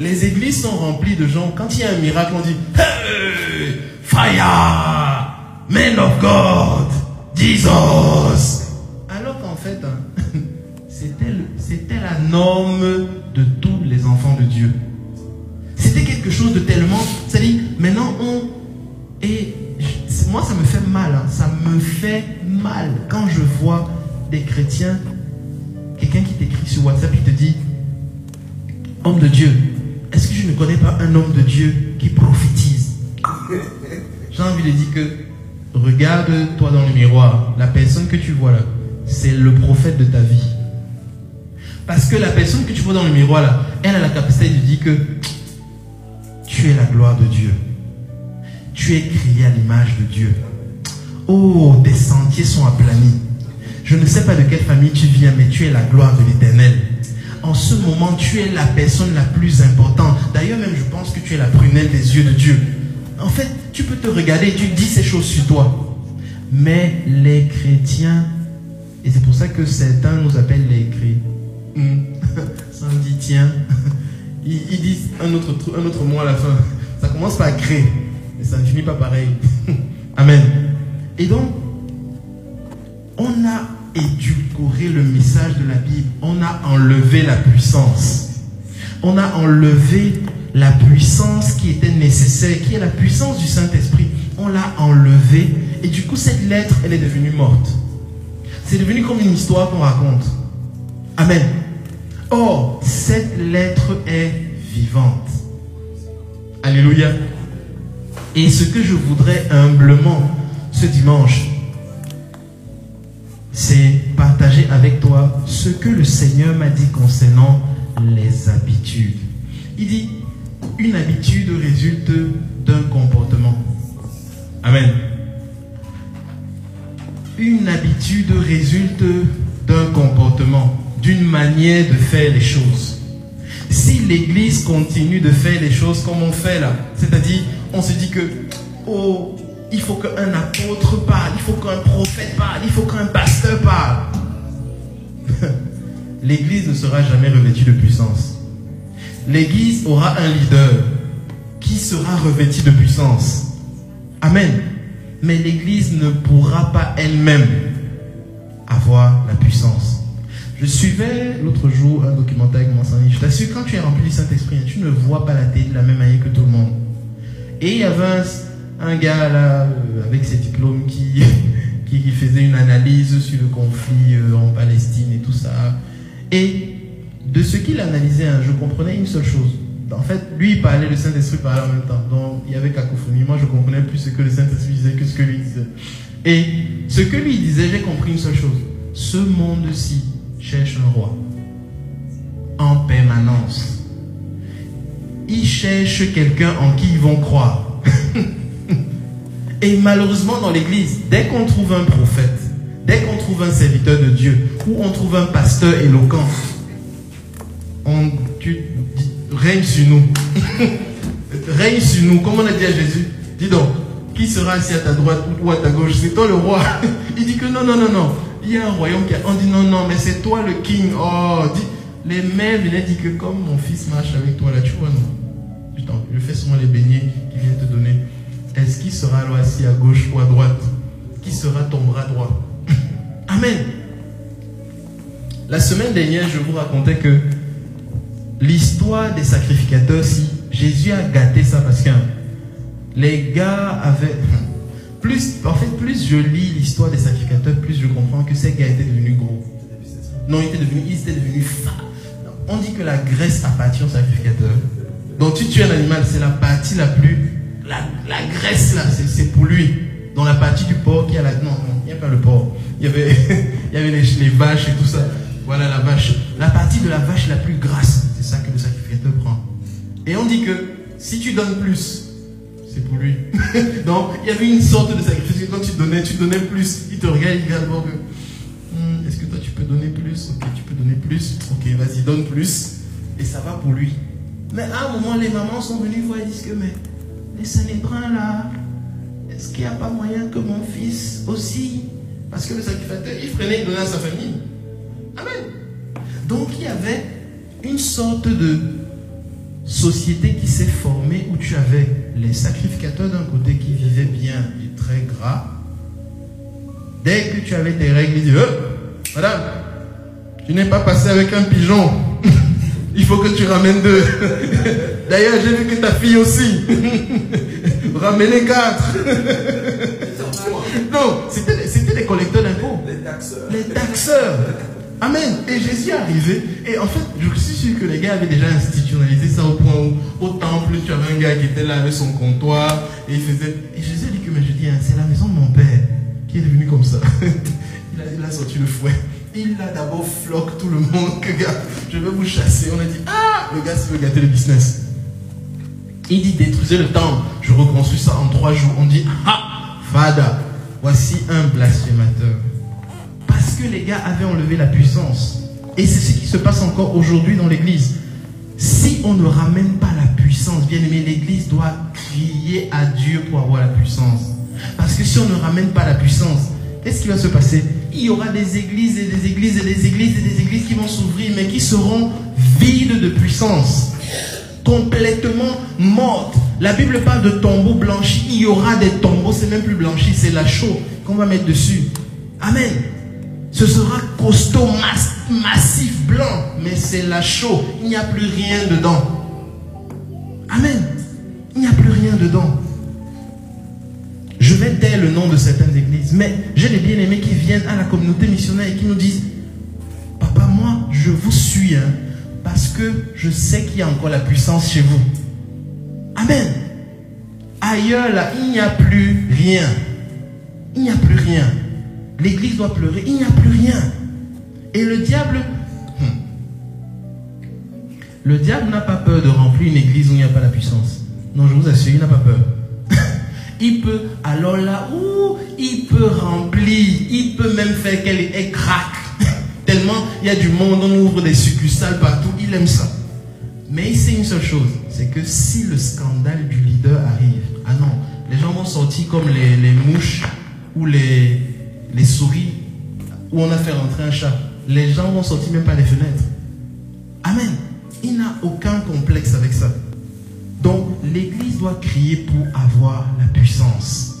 les églises sont remplies de gens. Quand il y a un miracle, on dit Hey, Fire, Man of God, Jesus. Alors qu'en fait, hein, c'était la norme de tous les enfants de Dieu. C'était quelque chose de tellement. C'est-à-dire, maintenant, on. Moi, ça me fait mal. hein. Ça me fait mal quand je vois des chrétiens, quelqu'un qui t'écrit sur WhatsApp, il te dit Homme de Dieu, est-ce que je ne connais pas un homme de Dieu qui prophétise? J'ai envie de dire que regarde-toi dans le miroir. La personne que tu vois là, c'est le prophète de ta vie. Parce que la personne que tu vois dans le miroir là, elle a la capacité de dire que tu es la gloire de Dieu. Tu es créé à l'image de Dieu. Oh, tes sentiers sont aplanis. Je ne sais pas de quelle famille tu viens, mais tu es la gloire de l'éternel. En ce moment, tu es la personne la plus importante. D'ailleurs, même, je pense que tu es la prunelle des yeux de Dieu. En fait, tu peux te regarder et tu dis ces choses sur toi. Mais les chrétiens, et c'est pour ça que certains nous appellent les chrétiens. Hmm. Ça me dit, tiens, ils, disent un autre, un autre mot à la fin. Ça commence par créer, ça ne finit pas pareil. Amen. Et donc, on a édulcoré le message de la Bible. On a enlevé la puissance. On a enlevé la puissance qui était nécessaire, qui est la puissance du Saint-Esprit. On l'a enlevée. Et du coup, cette lettre, elle est devenue morte. C'est devenu comme une histoire qu'on raconte. Amen. Or, cette lettre est vivante. Alléluia. Et ce que je voudrais humblement ce dimanche, c'est partager avec toi ce que le Seigneur m'a dit concernant les habitudes. Il dit, une habitude résulte d'un comportement. Amen. Une habitude résulte d'un comportement, d'une manière de faire les choses. si l'Église continue de faire les choses comme on fait là, c'est-à-dire on se dit que, oh, il faut qu'un apôtre parle, il faut qu'un prophète parle, il faut qu'un pasteur parle. L'Église ne sera jamais revêtue de puissance. L'Église aura un leader qui sera revêtu de puissance. Amen. Mais l'Église ne pourra pas elle-même avoir la puissance. Je suivais l'autre jour un documentaire avec mon. Je t'assure, quand tu es rempli du Saint-Esprit, tu ne vois pas la télé de la même manière que tout le monde. Et il y avait un, gars là, euh, avec ses diplômes, qui, qui, qui faisait une analyse sur le conflit euh, en Palestine et tout ça. Et de ce qu'il analysait, hein, je comprenais une seule chose. En fait, lui, il parlait, le Saint-Esprit parlait en même temps. Donc, il y avait cacophonie. Moi, je comprenais plus ce que le Saint-Esprit disait que ce que lui disait. Et ce que lui disait, j'ai compris une seule chose. Ce monde-ci cherche un roi. En permanence. Il cherche quelqu'un en qui ils vont croire. Et malheureusement, dans l'église, dès qu'on trouve un prophète, dès qu'on trouve un serviteur de Dieu, ou on trouve un pasteur éloquent, on, tu, dis, règne sur nous. règne sur nous. Comme on a dit à Jésus, dis donc, qui sera assis à ta droite ou à ta gauche? C'est toi le roi. Il dit que non, non, non, non. Il y a un royaume qui a... On dit non, non, mais c'est toi le king. Oh, dit, les mères venaient dire que comme mon fils marche avec toi là, tu vois, non je fais souvent les beignets qu'il vient te donner. Est-ce qu'il sera alors assis à gauche ou à droite? Qui sera ton bras droit? Amen. La semaine dernière, je vous racontais que l'histoire des sacrificateurs, si Jésus a gâté ça parce que les gars avaient. Plus, en fait, plus je lis l'histoire des sacrificateurs, plus je comprends que ces gars étaient devenus gros. Non, ils étaient devenus, ils étaient devenus. On dit que la graisse appartient aux sacrificateurs. Donc, tu tues un animal, c'est la partie la plus. La, la graisse là, c'est pour lui. Dans la partie du porc qui a la. Non, non, il n'y a pas le porc. Il y avait, il y avait les, les vaches et tout ça. Voilà la vache. La partie de la vache la plus grasse, c'est ça que le sacrificateur prend. Et on dit que si tu donnes plus, c'est pour lui. Donc, il y avait une sorte de sacrifice. Quand tu donnais, tu donnais plus. Il te regarde, il regarde d'abord que. Hmm, Est-ce que toi tu peux donner plus Ok, tu peux donner plus. Ok, vas-y, donne plus. Et ça va pour lui. Mais à un moment, les mamans sont venues voir et disent que, mais les Sénébrins là, est-ce qu'il n'y a pas moyen que mon fils aussi Parce que le sacrificateur, il prenait, il donnait à sa famille. Amen. Donc il y avait une sorte de société qui s'est formée où tu avais les sacrificateurs d'un côté qui vivaient bien et très gras. Dès que tu avais tes règles, ils disaient, oh, madame, tu n'es pas passé avec un pigeon. Il faut que tu ramènes deux. D'ailleurs, j'ai vu que ta fille aussi. Ramenez quatre. non, c'était les collecteurs d'impôts. Les taxeurs. Les taxeurs. Amen. Et Jésus est arrivé. Et en fait, je suis sûr que les gars avaient déjà institutionnalisé ça au point où, au temple, tu avais un gars qui était là avec son comptoir. Et il faisait. Et Jésus a dit que, mais je dis, hein, c'est la maison de mon père qui est devenu comme ça. il, a, sorti le fouet. Il a d'abord floqué tout le monde. Que gars, je vais vous chasser. On a dit, ah, le gars, il veut gâter le business. Il dit, détruisez le temple. Je reconstruis ça en trois jours. On dit, ah, Fada, voici un blasphémateur. Parce que les gars avaient enlevé la puissance. Et c'est ce qui se passe encore aujourd'hui dans l'église. Si on ne ramène pas la puissance, bien aimé, l'église doit crier à Dieu pour avoir la puissance. Parce que si on ne ramène pas la puissance, qu'est-ce qui va se passer? Il y aura des églises et des églises et des églises et des églises qui vont s'ouvrir, mais qui seront vides de puissance, complètement mortes. La Bible parle de tombeaux blanchis. Il y aura des tombeaux, c'est même plus blanchi, c'est la chaux qu'on va mettre dessus. Amen. Ce sera costaud, mass- massif, blanc, mais c'est la chaux. Il n'y a plus rien dedans. Amen. Il n'y a plus rien dedans. Je vais taire le nom de certaines églises, mais j'ai des bien-aimés qui viennent à la communauté missionnaire et qui nous disent Papa, moi, je vous suis, hein, parce que je sais qu'il y a encore la puissance chez vous. Amen. Ailleurs, là, il n'y a plus rien. Il n'y a plus rien. L'église doit pleurer. Il n'y a plus rien. Et le diable, hmm. le diable n'a pas peur de remplir une église où il n'y a pas la puissance. Non, je vous assure, il n'a pas peur. Il peut, alors là, ouh, il peut remplir, il peut même faire qu'elle elle craque. Tellement il y a du monde, on ouvre des succursales partout, il aime ça. Mais il sait une seule chose, c'est que si le scandale du leader arrive, ah non, les gens vont sortir comme les, les mouches ou les, les souris où on a fait rentrer un chat. Les gens vont sortir même par les fenêtres. Amen. Il n'a aucun complexe avec ça. Donc l'Église doit crier pour avoir la puissance.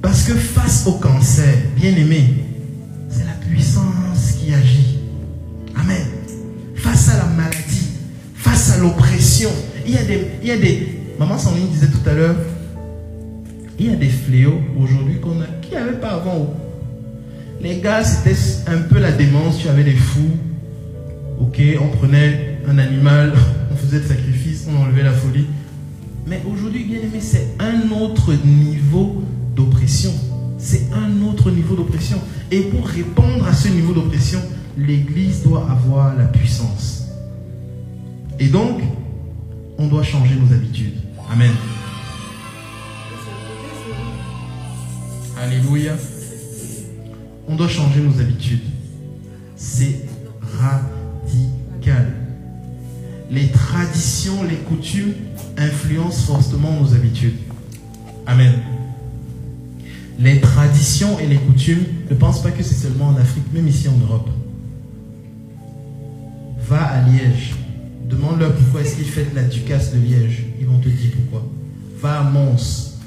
Parce que face au cancer, bien aimé, c'est la puissance qui agit. Amen. Face à la maladie, face à l'oppression, il y a des, il y a des, maman Sandrine disait tout à l'heure, il y a des fléaux aujourd'hui qu'on a, qu'il n'y avait pas avant. Les gars, c'était un peu la démence, tu avais des fous. Ok, on prenait un animal, on faisait des sacrifices, on enlevait la folie. Mais aujourd'hui, bien aimé, c'est un autre niveau d'oppression. C'est un autre niveau d'oppression. Et pour répondre à ce niveau d'oppression, l'Église doit avoir la puissance. Et donc, on doit changer nos habitudes. Amen. Alléluia. On doit changer nos habitudes. C'est radical. Les traditions, les coutumes influencent fortement nos habitudes. Amen. Les traditions et les coutumes, ne pense pas que c'est seulement en Afrique, même ici en Europe. Va à Liège. Demande-leur pourquoi est-ce qu'ils fêtent la ducasse de Liège. Ils vont te dire pourquoi. Va à Mons.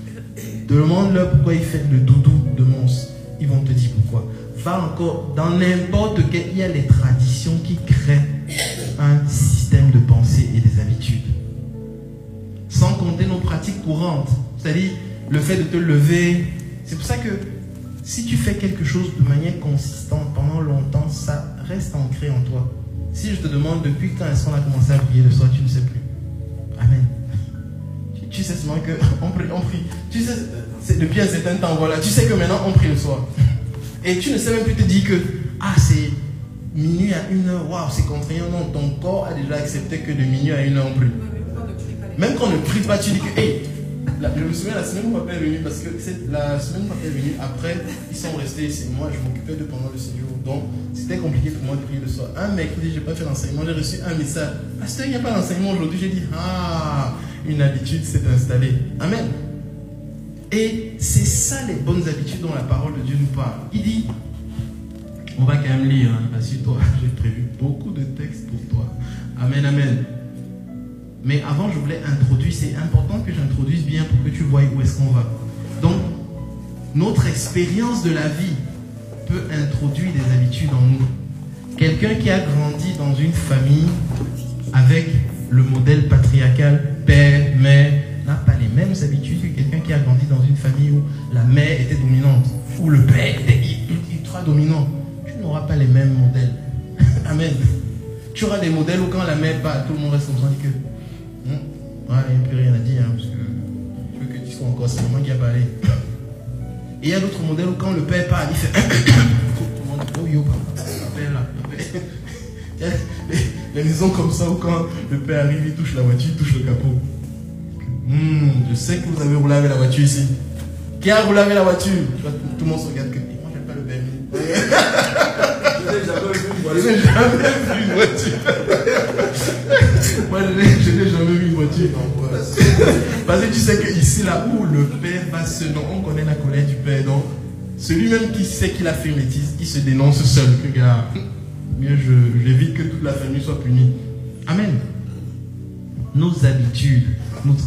Demande-leur pourquoi ils fêtent le doudou de Mons. Ils vont te dire pourquoi. Va encore dans n'importe quel. Il y a les traditions qui créent un système de courantes. C'est-à-dire le fait de te lever. C'est pour ça que si tu fais quelque chose de manière consistante pendant longtemps, ça reste ancré en toi. Si je te demande depuis quand est-ce qu'on a commencé à prier le soir, tu ne sais plus. Amen. Tu, sais seulement que on prie, on prie. Tu sais, c'est depuis un certain temps, voilà. Tu sais que maintenant on prie le soir. Et tu ne sais même plus te dire que, ah, c'est minuit à une heure, waouh, c'est contraignant. Non, ton corps a déjà accepté que de minuit à une heure on prie. Même quand on ne prie pas, tu dis que, la- je me souviens la semaine où papa est venu, parce que la semaine où papa est venu, après, ils sont restés, c'est moi, je m'occupais de pendant le séjour. Donc, c'était compliqué pour moi de prier le soir. Un mercredi, j'ai pas fait l'enseignement, j'ai reçu un message. Pasteur, il n'y a pas d'enseignement aujourd'hui. J'ai dit, ah, une habitude s'est installée. Amen. Et c'est ça les bonnes habitudes dont la parole de Dieu nous parle. Il dit, on va quand même lire, hein, rassure-toi, j'ai prévu beaucoup de textes pour toi. Amen, amen. Mais avant, je voulais introduire, c'est important que j'introduise bien pour que tu vois où est-ce qu'on va. Donc, notre expérience de la vie peut introduire des habitudes en nous. Quelqu'un qui a grandi dans une famille avec le modèle patriarcal, père, mère, n'a pas les mêmes habitudes que quelqu'un qui a grandi dans une famille où la mère était dominante, où le père était ultra dominant. Tu n'auras pas les mêmes modèles. Amen. Tu auras des modèles où quand la mère parle, tout le monde reste comme ça, dit que Ouais, il n'y a plus rien à dire, hein, parce que je veux que tu sois encore, c'est moment qui a parlé. Et il y a d'autres modèles où quand le père parle, il fait tout le monde, oh yo, le père là, le père. Il y a les, maisons comme ça où quand le père arrive, il touche la voiture, il touche le capot. Hum, je sais que vous avez roulé avec la voiture ici. Qui a roulé avec la voiture? Tu vois, tout, tout le monde se regarde que moi j'aime pas le permis. Je n'ai jamais vu une voiture. Moi, je n'ai- jamais vu ouais. Parce que tu sais que ici, là où le père va se... Non, on connaît la colère du père. Donc, celui-même qui sait qu'il a fait une bêtise, il se dénonce seul. Que, gars, mieux j'évite que toute la famille soit punie. Amen. Nos habitudes,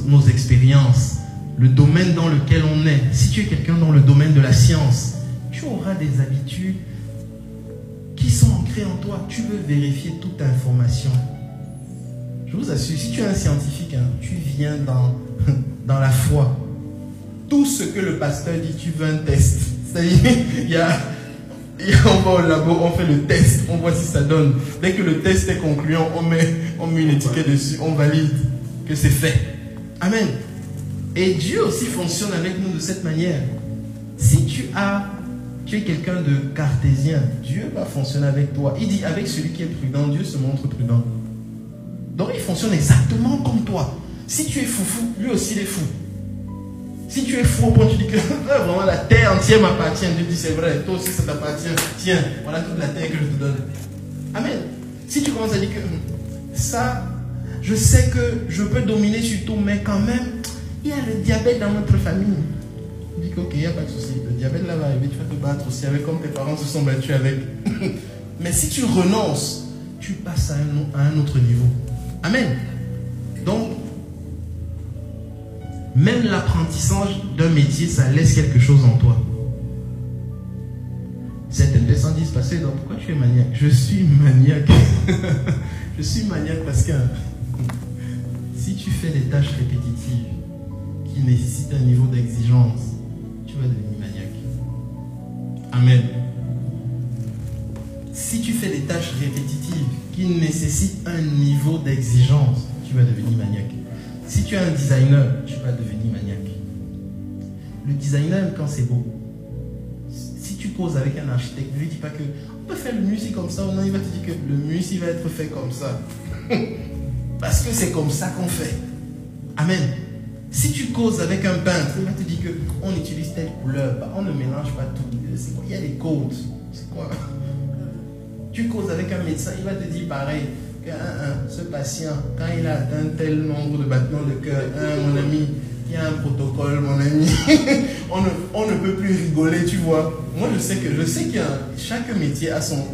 nos expériences, le domaine dans lequel on est. Si tu es quelqu'un dans le domaine de la science, tu auras des habitudes qui sont ancrées en toi. Tu veux vérifier toute information. Je vous assure, si tu es un scientifique, hein, tu viens dans, dans la foi. Tout ce que le pasteur dit, tu veux un test. C'est-à-dire, il y a, on va au labo, on fait le test, on voit si ça donne. Dès que le test est concluant, on met, on met une étiquette dessus, on valide que c'est fait. Amen. Et Dieu aussi fonctionne avec nous de cette manière. Si tu as, tu es quelqu'un de cartésien, Dieu va fonctionner avec toi. Il dit avec celui qui est prudent, Dieu se montre prudent. Donc il fonctionne exactement comme toi. Si tu es foufou, lui aussi il est fou. Si tu es fou au point où tu dis que là, vraiment la terre entière m'appartient, Dieu dit c'est vrai, toi aussi ça t'appartient. Tiens, voilà toute la terre que je te donne. Amen. Si tu commences à dire que hum, ça, je sais que je peux dominer sur tout, mais quand même, il y a le diabète dans notre famille. Il dit ok, il n'y a pas de souci. Le diabète là va arriver, tu vas te battre aussi avec comme tes parents se sont battus avec. mais si tu renonces, tu passes à un autre niveau. Amen. Donc, même l'apprentissage d'un métier, ça laisse quelque chose en toi. Certaines personnes disent passer, donc pourquoi tu es maniaque? Je suis maniaque. je suis maniaque parce que si tu fais des tâches répétitives qui nécessitent un niveau d'exigence, tu vas devenir maniaque. Amen. Tâches répétitives qui nécessitent un niveau d'exigence, tu vas devenir maniaque. Si tu es un designer, tu vas devenir maniaque. Le designer, quand c'est beau, si tu causes avec un architecte, ne lui dis pas que on peut faire le musique comme ça, non, il va te dire que le musique va être fait comme ça. Parce que c'est comme ça qu'on fait. Amen. Si tu causes avec un peintre, il va te dire que on utilise telle couleur, bah, on ne mélange pas tout. Il y a des codes. C'est quoi? Tu causes avec un médecin, il va te dire pareil. Que, hein, hein, ce patient, quand il a atteint tel nombre de battements de cœur, hein, mon ami, il y a un protocole, mon ami. on, ne, on ne peut plus rigoler, tu vois. Moi, je sais que je sais a chaque métier a son.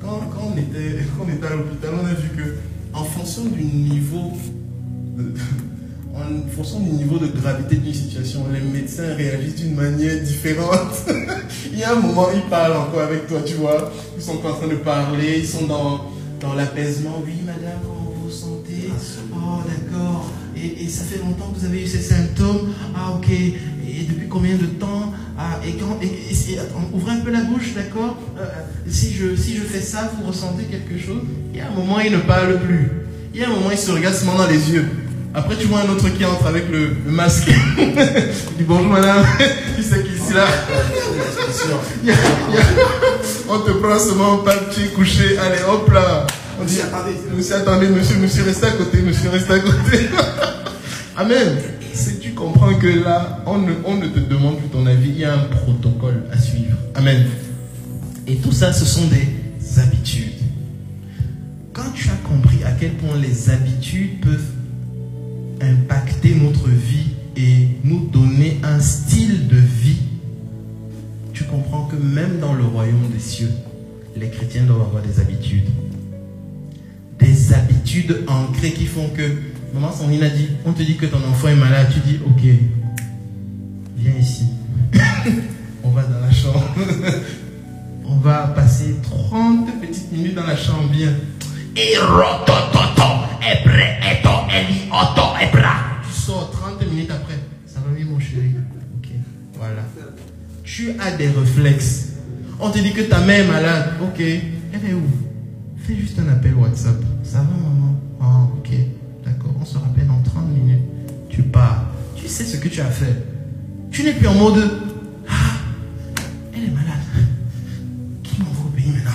Quand, quand on, était, quand on était à l'hôpital, on a vu que en fonction du niveau de- en fonction du niveau de gravité d'une situation, les médecins réagissent d'une manière différente. Il y a un moment, ils parlent encore avec toi, tu vois. Ils sont en train de parler, ils sont dans, l'apaisement. Oui, madame, comment vous sentez? Oh, d'accord. Et, ça fait longtemps que vous avez eu ces symptômes? Ah, ok. Et depuis combien de temps? Ah, et quand, et, un peu la bouche, d'accord? Euh, si, je, si je fais ça, vous ressentez quelque chose? Il y a un moment, il ne parle plus. Il y a un moment, il se regarde seulement dans les yeux. Après, tu vois un autre qui entre avec le, masque. il dit bonjour madame. tu sais qui c'est là On te prend seulement pas petit couché. Allez, hop là. On dit attendez, monsieur, attendez, monsieur, monsieur, restez à côté, monsieur, restez à côté. Amen. Si tu comprends que là, on ne, on ne te demande plus ton avis, il y a un protocole à suivre. Amen. Et tout ça, ce sont des habitudes. Quand tu as compris à quel point les habitudes peuvent impacter notre vie et nous donner un style de vie, tu comprends que même dans le royaume des cieux, les chrétiens doivent avoir des habitudes. Des habitudes ancrées qui font que, maman Sandrine a dit, on te dit que ton enfant est malade, tu dis, ok, viens ici. on va dans la chambre. on va passer 30 petites minutes dans la chambre, bien. Tu sors 30 minutes après. Ça va bien, mon chéri. Ok, voilà. Tu as des réflexes. On te dit que ta mère est malade. Ok, elle est où Fais juste un appel WhatsApp. Ça va, maman Ah, ok, d'accord. On se rappelle dans 30 minutes. Tu pars. Tu sais ce que tu as fait. Tu n'es plus en mode. Ah, elle est malade. Qui m'envoie au pays maintenant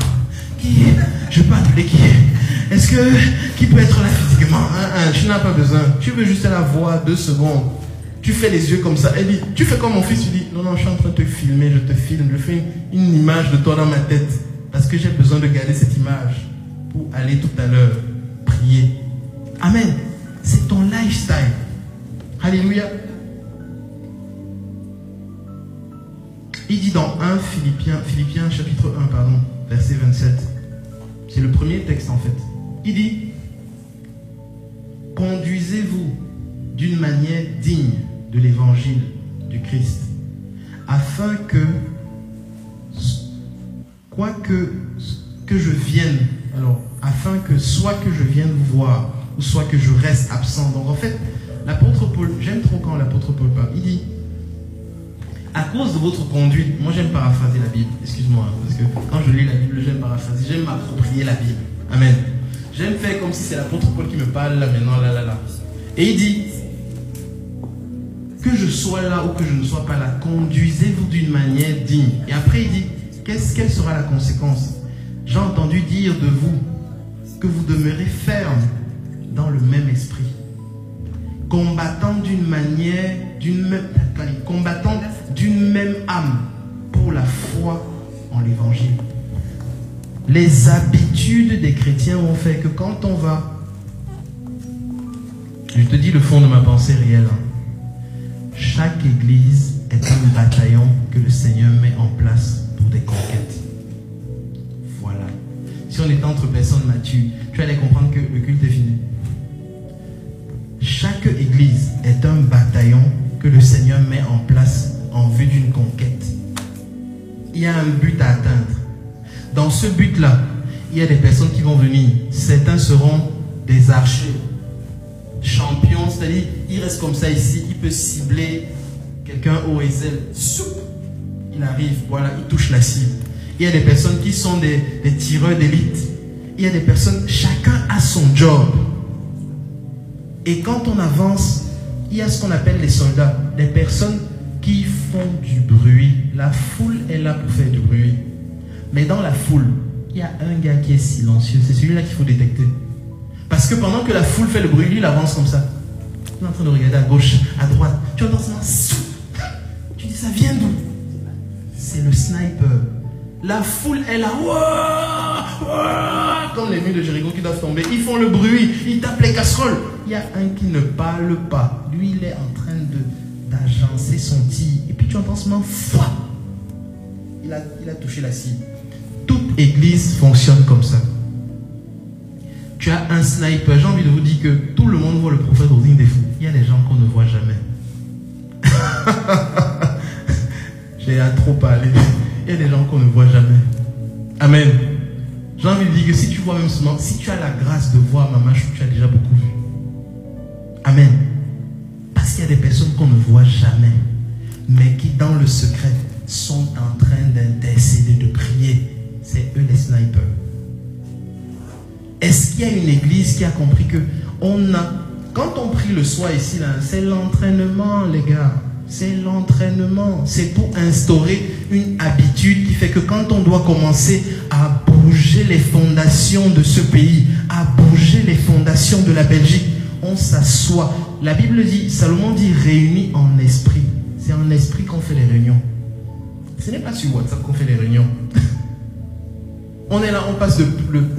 Qui Je peux appeler qui Est-ce que. Qui peut être là physiquement? Tu n'as pas besoin. Tu veux juste la voir deux secondes. Tu fais les yeux comme ça. Tu fais comme mon fils. Tu dis Non, non, je suis en train de te filmer. Je te filme. Je fais une, une image de toi dans ma tête. Parce que j'ai besoin de garder cette image pour aller tout à l'heure prier. Amen. C'est ton lifestyle. Alléluia. Il dit dans 1 Philippiens, Philippiens chapitre 1, pardon, verset 27. C'est le premier texte en fait. Il dit Conduisez-vous d'une manière digne de l'évangile du Christ, afin que, quoi que, que je vienne, alors, afin que soit que je vienne vous voir, ou soit que je reste absent. Donc en fait, l'apôtre Paul, j'aime trop quand l'apôtre Paul parle, il dit à cause de votre conduite, moi j'aime paraphraser la Bible, excuse-moi, hein, parce que quand je lis la Bible, j'aime paraphraser, j'aime m'approprier la Bible. Amen. J'aime faire comme si c'est l'apôtre Paul qui me parle là maintenant, là, là, là. Et il dit, que je sois là ou que je ne sois pas là, conduisez-vous d'une manière digne. Et après il dit, qu'est-ce, quelle sera la conséquence? J'ai entendu dire de vous que vous demeurez ferme dans le même esprit, combattant d'une manière, d'une même, combattant d'une même âme pour la foi en l'évangile. Les habitudes des chrétiens ont fait que quand on va Je te dis le fond de ma pensée réelle. hein. Chaque église est un bataillon que le Seigneur met en place pour des conquêtes. Voilà. Si on est entre personnes matures, tu allais comprendre que le culte est fini. Chaque église est un bataillon que le Seigneur met en place en vue d'une conquête. Il y a un but à atteindre. Dans ce but-là, il y a des personnes qui vont venir. Certains seront des archers, champions, c'est-à-dire, il reste comme ça ici, il peut cibler quelqu'un au Ezel. Soup, il arrive, voilà, il touche la cible. Il y a des personnes qui sont des tireurs d'élite. Il y a des personnes, chacun a son job. Et quand on avance, il y a ce qu'on appelle les soldats, des personnes qui font du bruit. La foule est là pour faire du bruit. Mais dans la foule, il y a un gars qui est silencieux. C'est celui-là qu'il faut détecter. Parce que pendant que la foule fait le bruit, lui, il avance comme ça. Il est en train de regarder à gauche, à droite. Tu entends ça? Tu dis, ça vient d'où? C'est le sniper. La foule est là. Comme les murs de Jéricho qui doivent tomber. Ils font le bruit. Ils tapent les casseroles. Il y a un qui ne parle pas. Lui, il est en train de d'agencer son tir. Et puis tu entends seulement foi. Il a, il a touché la cible. Toute église fonctionne comme ça. Tu as un sniper. J'ai envie de vous dire que tout le monde voit le prophète lignes des fous. Il y a des gens qu'on ne voit jamais. J'ai trop parler. Il y a des gens qu'on ne voit jamais. Amen. J'ai envie de dire que si tu vois même seulement, si tu as la grâce de voir Maman tu as déjà beaucoup vu. Amen. Parce qu'il y a des personnes qu'on ne voit jamais, mais qui dans le secret sont en train d'intercéder, de prier. C'est eux les snipers. Est-ce qu'il y a une église qui a compris que on a, quand on prie le soir ici, c'est l'entraînement, les gars. C'est l'entraînement. C'est pour instaurer une habitude qui fait que quand on doit commencer à bouger les fondations de ce pays, à bouger les fondations de la Belgique, on s'assoit. La Bible dit, Salomon dit réunis en esprit. C'est en esprit qu'on fait les réunions. Ce n'est pas sur WhatsApp qu'on fait les réunions. On est là, on passe de,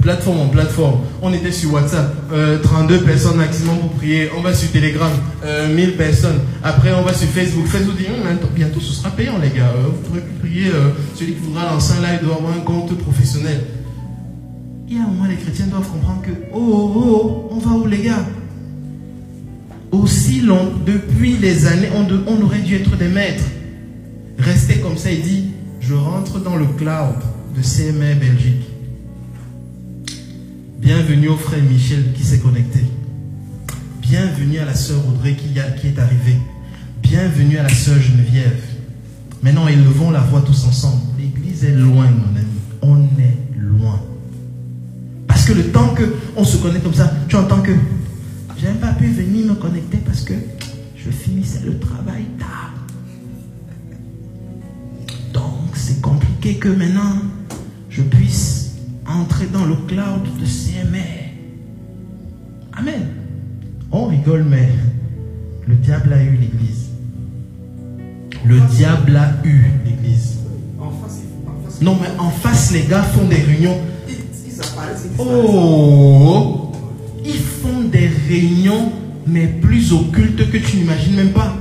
plateforme en plateforme. On était sur WhatsApp, euh, 32 personnes maximum pour prier. On va sur Telegram, euh, 1000 personnes. Après, on va sur Facebook. Facebook dit, Hum, attends, bientôt ce sera payant, les gars. Euh, vous pourrez plus prier. euh, celui qui voudra lancer un live doit avoir un compte professionnel. Il y a un moment, les chrétiens doivent comprendre que, oh, oh, oh, on va où, les gars? Aussi long, depuis des années, on, on aurait dû être des maîtres. Rester comme ça, il dit, je rentre dans le cloud de CMA Belgique. Bienvenue au frère Michel qui s'est connecté. Bienvenue à la sœur Audrey qui, est arrivée. Bienvenue à la sœur Geneviève. Maintenant, élevons la voix tous ensemble. L'église est loin, mon ami. On est loin. Parce que le temps que on se connecte comme ça, tu entends que j'ai pas pu venir me connecter parce que je finissais le travail tard. Donc, c'est compliqué que maintenant je puisse entrer dans le cloud de CMA. Amen. On rigole, mais le diable a eu l'église. Le diable a eu l'église. Non, mais en face, les gars font des réunions. Oh Ils font des réunions, mais plus occultes que tu n'imagines même pas.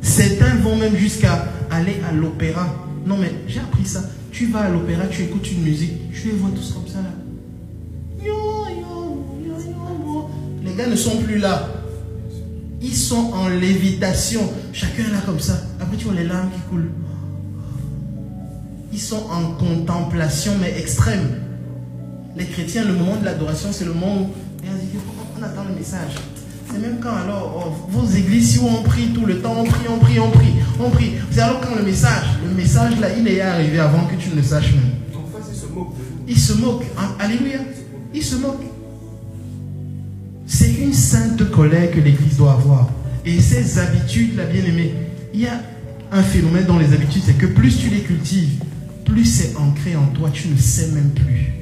Certains vont même jusqu'à aller à l'opéra. Non, mais j'ai appris ça. Tu vas à l'opéra, tu écoutes une musique, tu les vois tous comme ça yo. Les gars ne sont plus là. Ils sont en lévitation. Chacun est là comme ça. Après, tu vois les larmes qui coulent. Ils sont en contemplation, mais extrême. Les chrétiens, le moment de l'adoration, c'est le moment où on attend le message. C'est même quand alors oh, vos églises, si on prie tout le temps, on prie, on prie, on prie, on prie. C'est alors quand le message, le message là, il est arrivé avant que tu ne le saches même. En ils se nous. Il se moque. hein, Alléluia. Il se moque. C'est une sainte colère que l'Église doit avoir. Et ces habitudes, la bien-aimée, il y a un phénomène dans les habitudes, c'est que plus tu les cultives, plus c'est ancré en toi, tu ne sais même plus.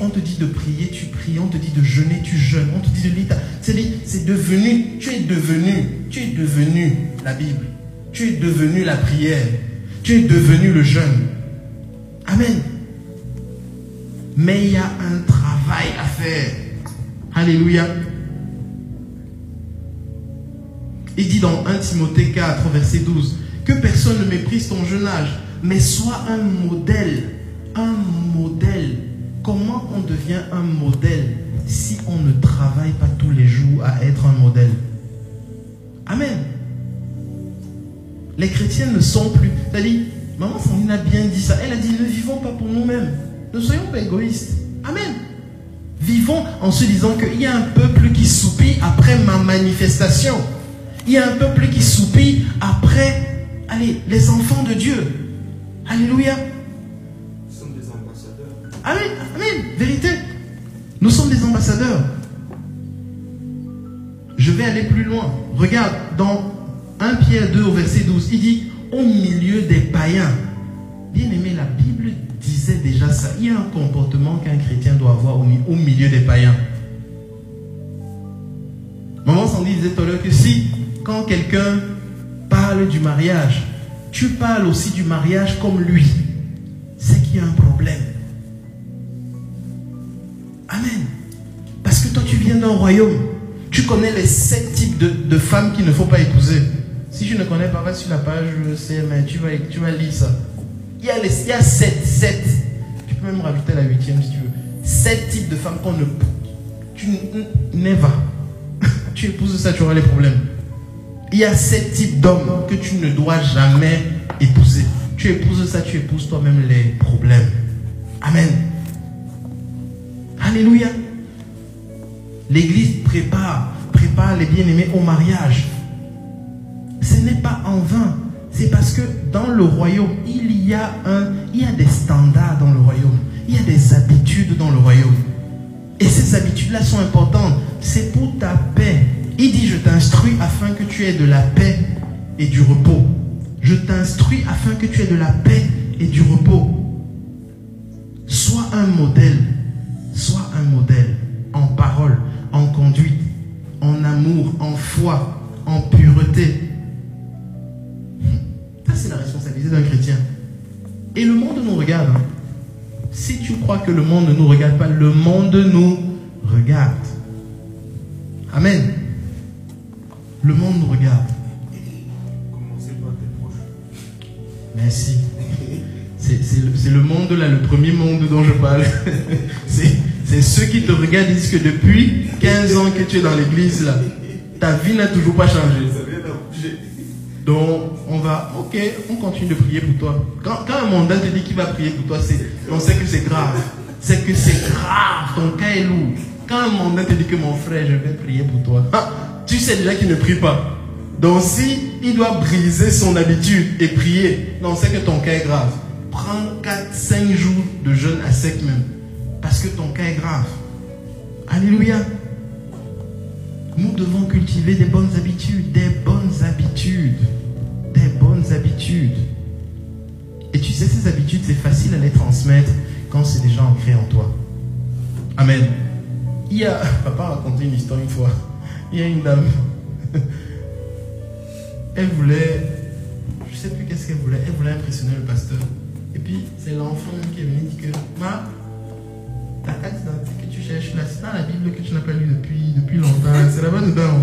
On te dit de prier, tu pries. On te dit de jeûner, tu jeûnes. On te dit de lire. c'est devenu, tu es devenu, tu es devenu la Bible. Tu es devenu la prière. Tu es devenu le jeûne. Amen. Mais il y a un travail à faire. Alléluia. Il dit dans 1 Timothée 4, verset 12, que personne ne méprise ton jeune âge, mais sois un modèle. Un modèle. Comment on devient un modèle si on ne travaille pas tous les jours à être un modèle? Amen. Les chrétiens ne sont plus. C'est-à-dire, maman Sandrine a bien dit ça. Elle a dit ne vivons pas pour nous-mêmes. Ne soyons pas égoïstes. Amen. Vivons en se disant qu'il y a un peuple qui soupit après ma manifestation. Il y a un peuple qui soupit après, allez, les enfants de Dieu. Alléluia. Nous sommes des ambassadeurs. Amen. Vérité. Nous sommes des ambassadeurs. Je vais aller plus loin. Regarde, dans 1 Pierre 2 au verset 12, il dit au milieu des païens. Bien aimé, la Bible disait déjà ça. Il y a un comportement qu'un chrétien doit avoir au milieu des païens. Maman Sandy disait tout à l'heure que si, quand quelqu'un parle du mariage, tu parles aussi du mariage comme lui, c'est qu'il y a un problème. Amen. Parce que toi, tu viens d'un royaume. Tu connais les sept types de, de femmes qu'il ne faut pas épouser. Si tu ne connais pas, va sur la page CMA, tu vas, tu vas lire ça. Il y a, les, il y a sept, sept. Tu peux même rajouter la huitième si tu veux. Sept types de femmes qu'on ne... Tu never. tu épouses ça, tu auras les problèmes. Il y a sept types d'hommes que tu ne dois jamais épouser. Tu épouses ça, tu épouses toi-même les problèmes. Amen. Alléluia. L'église prépare, les bien-aimés au mariage. Ce n'est pas en vain. C'est parce que dans le royaume, il y a il y a des standards dans le royaume. Il y a des habitudes dans le royaume. Et ces habitudes-là sont importantes. C'est pour ta paix. Il dit, je t'instruis afin que tu aies de la paix et du repos. Je t'instruis afin que tu aies de la paix et du repos. Sois un modèle. Sois un modèle en parole, en conduite, en amour, en foi, en pureté. Ça, c'est la responsabilité d'un chrétien. Et le monde nous regarde. hein. Si tu crois que le monde ne nous regarde pas, le monde nous regarde. Amen. Le monde nous regarde. Commencez par tes proches? Merci. C'est le, monde là, le premier monde dont je parle. C'est ceux qui te regardent disent que depuis 15 ans que tu es dans l'église là, ta vie n'a toujours pas changé. Donc, on va, ok, on continue de prier pour toi. Quand, quand un mondain te dit qu'il va prier pour toi, on sait que c'est grave. C'est que c'est grave, ton cas est lourd. Quand un mondain te dit que mon frère, je vais prier pour toi, ah, tu sais déjà qu'il ne prie pas. Donc, si il doit briser son habitude et prier, on sait que ton cas est grave. Prends 4, 5 jours de jeûne à sec même. Parce que ton cas est grave. Alléluia. Nous devons cultiver des bonnes habitudes, des bonnes habitudes, des bonnes habitudes. Et tu sais, ces habitudes, c'est facile à les transmettre quand c'est déjà ancré en toi. Amen. Il y a, papa a raconté une histoire une fois. Il y a une dame. Elle voulait, je sais plus qu'est-ce qu'elle voulait. Elle voulait impressionner le pasteur. Et puis c'est l'enfant qui est venu dire que, ma, ta carte d'identité que tu cherches là, c'est dans la Bible que tu n'as pas lu depuis, depuis longtemps. C'est là-bas dedans.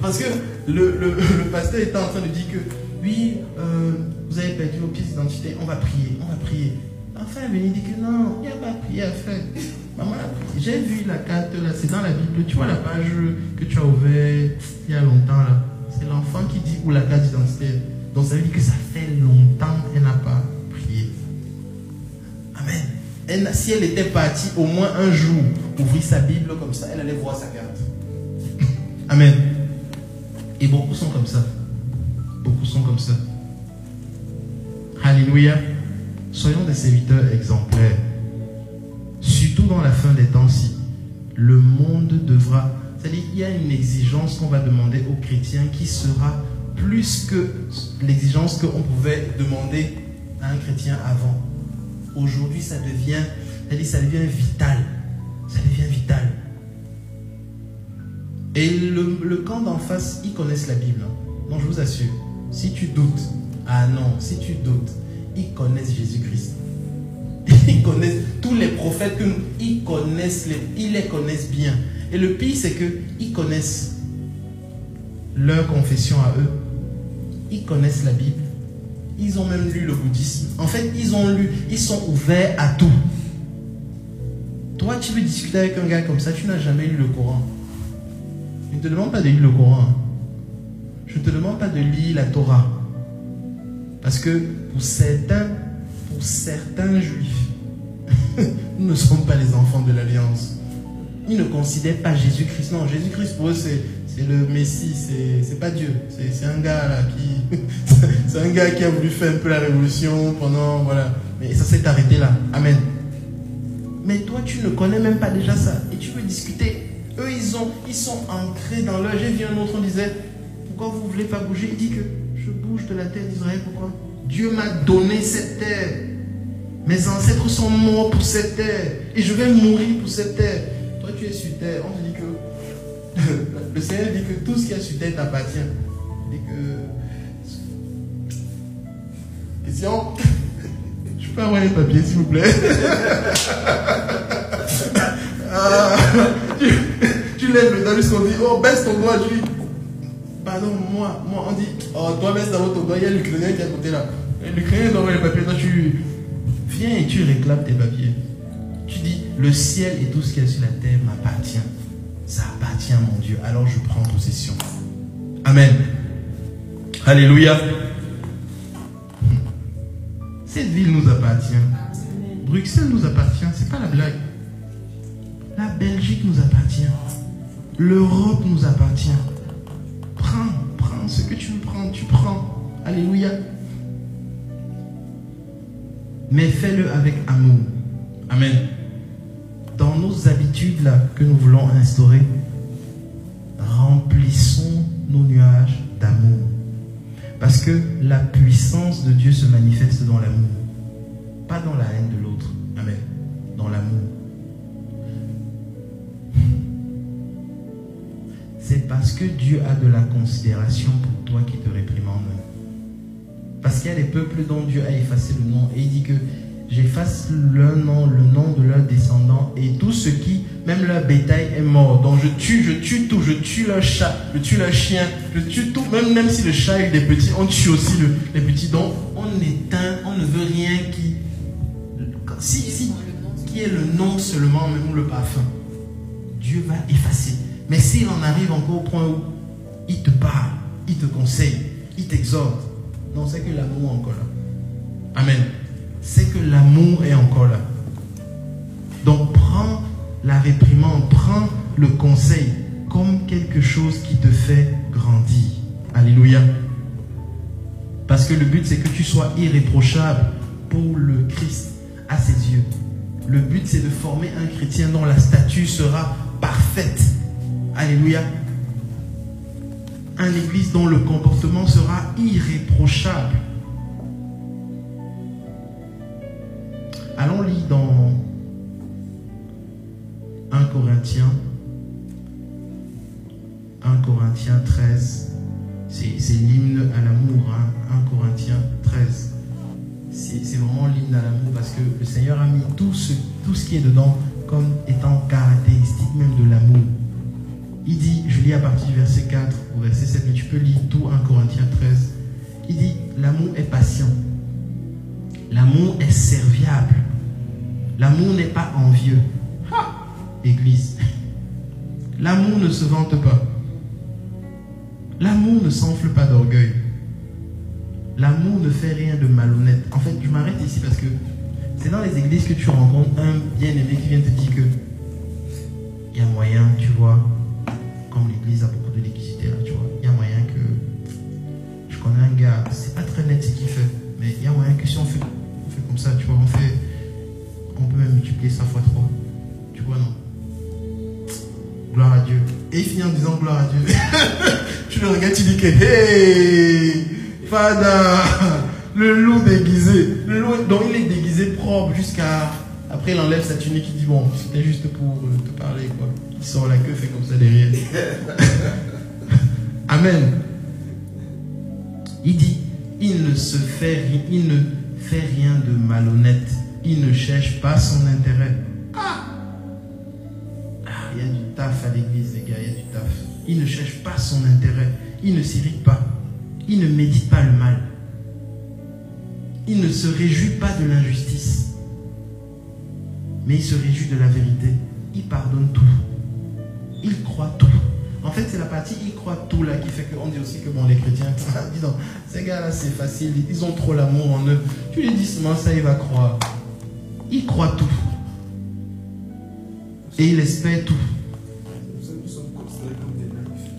Parce que le, le, le pasteur était en train de dire que oui, euh, vous avez perdu vos pièces d'identité, on va prier, on va prier. L'enfant est venu dire que non, il n'y a pas de prière à faire. Maman, j'ai vu la carte là, c'est dans la Bible. Tu vois la page que tu as ouverte il y a longtemps là. C'est l'enfant qui dit où la carte d'identité. Donc ça veut dire que ça fait longtemps qu'elle n'a pas. Si elle était partie au moins un jour ouvrir sa Bible comme ça, elle allait voir sa carte. Amen. Et beaucoup sont comme ça. Beaucoup sont comme ça. Alléluia. Soyons des serviteurs exemplaires. Surtout dans la fin des temps-ci. Le monde devra. C'est-à-dire qu'il y a une exigence qu'on va demander aux chrétiens qui sera plus que l'exigence qu'on pouvait demander à un chrétien avant. Aujourd'hui, ça devient, ça devient vital. Ça devient vital. Et le, camp d'en face, ils connaissent la Bible. hein. Non, je vous assure. Si tu doutes, ah non, si tu doutes, ils connaissent Jésus-Christ. Ils connaissent tous les prophètes que nous, ils connaissent les, ils les connaissent bien. Et le pire, c'est que ils connaissent leur confession à eux. Ils connaissent la Bible. Ils ont même lu le bouddhisme. En fait, ils ont lu, ils sont ouverts à tout. Toi, tu veux discuter avec un gars comme ça, tu n'as jamais lu le Coran. Je ne te demande pas de lire le Coran. Je ne te demande pas de lire la Torah. Parce que pour certains, pour certains juifs, nous ne sommes pas les enfants de l'Alliance. Ils ne considèrent pas Jésus-Christ. Non, Jésus-Christ pour eux, c'est, c'est le Messie, c'est, pas Dieu. C'est, c'est un gars là qui. c'est un gars qui a voulu faire un peu la révolution pendant. Voilà. Mais ça s'est arrêté là. Amen. Mais toi, tu ne connais même pas déjà ça. Et tu veux discuter. Eux, ils, ont, ils sont ancrés dans leur. J'ai vu un autre, on disait Pourquoi vous ne voulez pas bouger? Il dit que je bouge de la terre d'Israël. Pourquoi? Dieu m'a donné cette terre. Mes ancêtres sont morts pour cette terre. Et je vais mourir pour cette terre. Toi, tu es sur terre. On te dit que. Le Seigneur dit que tout ce qui est sur terre t'appartient. Il dit que. Question. Je peux avoir un papier, s'il vous plaît? Ah, tu, lèves le doigt jusqu'on dit, oh, baisse ton doigt, dis, pardon, moi, moi, on dit, oh, toi, baisse d'abord ton doigt, il y a l'Ukrainien qui est à côté là. Et L'Ukrainien doit avoir les papiers, toi, tu viens et tu réclames tes papiers. Tu dis, le ciel et tout ce qu'il y a sur la terre m'appartient. Ça appartient à mon Dieu, alors je prends possession. Amen. Alléluia. Cette ville nous appartient. Bruxelles nous appartient, c'est pas la blague. La Belgique nous appartient. L'Europe nous appartient. Prends, prends ce que tu veux prendre, tu prends. Alléluia. Mais fais-le avec amour. Amen. Dans nos habitudes que nous voulons instaurer, remplissons nos nuages d'amour. Parce que la puissance de Dieu se manifeste dans l'amour, pas dans la haine de l'autre. Amen. Dans l'amour. C'est parce que Dieu a de la considération pour toi qui te réprimande. Parce qu'il y a des peuples dont Dieu a effacé le nom et il dit que j'efface leur nom, le nom de leurs descendants et tout ce qui, même leur bétail est mort. Donc je tue, je tue tout, je tue leur chat, je tue leur chien, je tue tout. Même, même si le chat est des petits, on tue aussi le- les petits. Donc on éteint, on ne veut rien qui, si, si, qui est le nom seulement, même le parfum. Dieu va effacer. Mais s'il en arrive encore au point où il te parle, il te conseille, il t'exhorte, non, c'est que l'amour encore là. Amen. C'est que l'amour est encore là. Donc prends la réprimande, prends le conseil comme quelque chose qui te fait grandir. Alléluia. Parce que le but, c'est que tu sois irréprochable pour le Christ à ses yeux. Le but, c'est de former un chrétien dont la statue sera parfaite. Alléluia. Un église dont le comportement sera irréprochable. Allons lire dans 1 Corinthiens 1 Corinthiens 13. C'est l'hymne à l'amour, hein, 1 Corinthiens 13. C'est c'est vraiment l'hymne à l'amour parce que le Seigneur a mis tout ce, tout ce qui est dedans comme étant caractéristique même de l'amour. Il dit, je lis à partir du verset 4 au verset 7, mais tu peux lire tout 1 Corinthiens 13. Il dit, l'amour est patient. L'amour est serviable. L'amour n'est pas envieux. Ha Église. L'amour ne se vante pas. L'amour ne s'enfle pas d'orgueil. L'amour ne fait rien de malhonnête. En fait, je m'arrête ici parce que c'est dans les églises que tu rencontres un bien-aimé qui vient te dire que il y a moyen, tu vois, comme l'église a beaucoup de liquidité là, tu vois, il y a moyen que je connais un gars, c'est pas très net ce qu'il fait, mais il y a moyen que si on fait, on fait comme ça, tu vois, on fait, on peut même multiplier ça fois 3. Tu vois, non? Gloire à Dieu. Et il finit en disant gloire à Dieu. tu le regardes, tu dis que, hey, Fada, le loup déguisé. Le loup, donc il est déguisé propre jusqu'à. Après, il enlève sa tunique, il dit bon, c'était juste pour euh, te parler, quoi. Il sort la queue, fait comme ça derrière. Amen. Il dit, il ne se fait, il ne fait rien de malhonnête. Il ne cherche pas son intérêt. Ah, Ah, il y a du taf à l'église, les gars, il y a du taf. Il ne cherche pas son intérêt. il ne s'irrite pas. Il ne médite pas le mal. Il ne se réjouit pas de l'injustice. Mais il se réjouit de la vérité. Il pardonne tout. Il croit tout. En fait, c'est la partie il croit tout là qui fait qu'on dit aussi que bon, les chrétiens, dis donc, ces gars-là, c'est facile. Ils ont trop l'amour en eux. Tu lui dis seulement ça, il va croire. Il croit tout. Et il espère tout.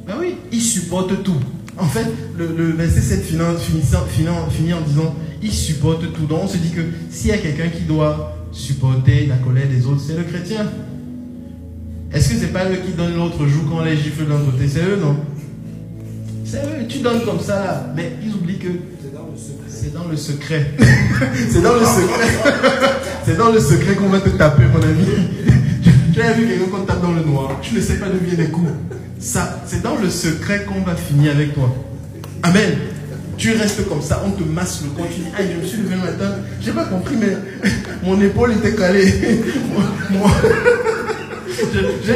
Ben oui, il supporte tout. En fait, le, verset 7 finit, en disant il supporte tout. Donc on se dit que s'il y a quelqu'un qui doit supporter la colère des autres, c'est le chrétien. Est-ce que c'est pas eux qui donnent l'autre joue quand les gifles d'un côté C'est eux, non? C'est tu donnes comme ça là. Mais ils oublient que C'est dans le secret. c'est dans le secret. c'est dans le secret. qu'on va te taper, mon ami. tu as vu quelqu'un qu'on tape dans le noir. Tu ne sais pas d'où viennent les coups. Ça, c'est dans le secret qu'on va finir avec toi. Amen. Tu restes comme ça, on te masse le corps. Tu dis, ah, je me suis levé le matin, j'ai pas compris, mais mon épaule était calée. Moi-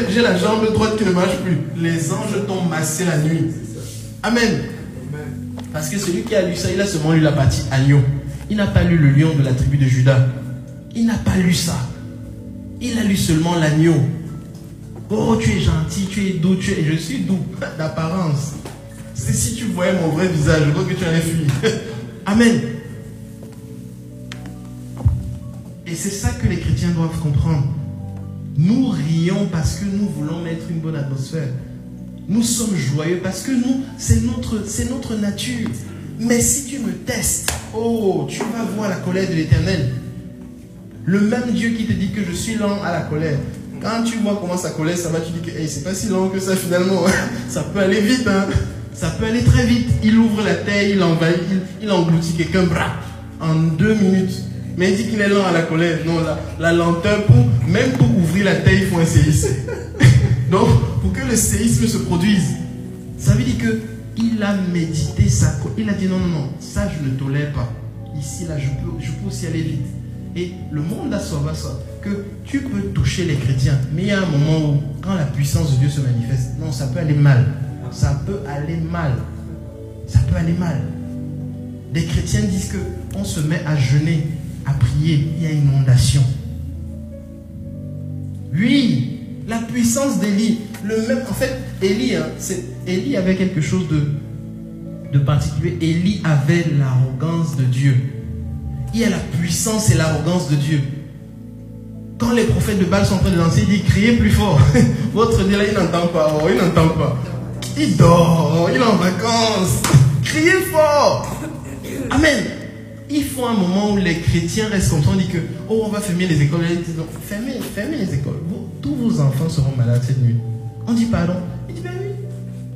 J'ai la jambe droite qui ne marche plus. Les anges t'ont massé la nuit. Amen. Parce que celui qui a lu ça, il a seulement lu la partie agneau. Il n'a pas lu le lion de la tribu de Judas. Il n'a pas lu ça. Il a lu seulement l'agneau. Oh, tu es gentil, tu es doux, tu es... Je suis doux, d'apparence. C'est si tu voyais mon vrai visage, je crois que tu aurais fui. Amen. Et c'est ça que les chrétiens doivent comprendre. Nous rions parce que nous voulons mettre une bonne atmosphère. Nous sommes joyeux parce que nous, c'est notre, notre nature. Mais si tu me testes, oh, tu vas voir la colère de l'éternel. Le même Dieu qui te dit que je suis lent à la colère. Quand tu vois comment sa colère, ça va, tu dis que hey, c'est pas si lent que ça finalement. ça peut aller vite, hein. Ça peut aller très vite. Il ouvre la terre, il envahit, il, il engloutit quelqu'un, en deux minutes. Mais il dit qu'il est lent à la colère. Non, la, la lenteur, pour, même pour ouvrir la terre, il faut un séisme. Donc, pour que le séisme se produise, ça veut dire que il a médité ça. Il a dit non, non, non, ça je ne tolère pas. Ici, là, je peux, je peux aussi aller vite. Et le monde a sauvé ça. Que tu peux toucher les chrétiens, mais il y a un moment où, quand la puissance de Dieu se manifeste, non, ça peut aller mal. Ça peut aller mal. Ça peut aller mal. Des chrétiens disent que on se met à jeûner, à prier, il y a inondation. Oui, la puissance d'Élie, le même. En fait, Élie, hein, Élie avait quelque chose de, particulier. Élie avait l'arrogance de Dieu. Il y a la puissance et l'arrogance de Dieu. Quand les prophètes de Baal sont en train de danser, il dit criez plus fort. Votre Dieu là, il n'entend pas. Oh, il n'entend pas. Il dort, il est en vacances. Criez fort. Amen. Il faut un moment où les chrétiens restent contents, on dit que, oh, on va fermer les écoles. Ils disent, non, fermez, fermez les écoles. Vous- tous vos enfants seront malades cette nuit. On dit pardon. Il dit, ben oui.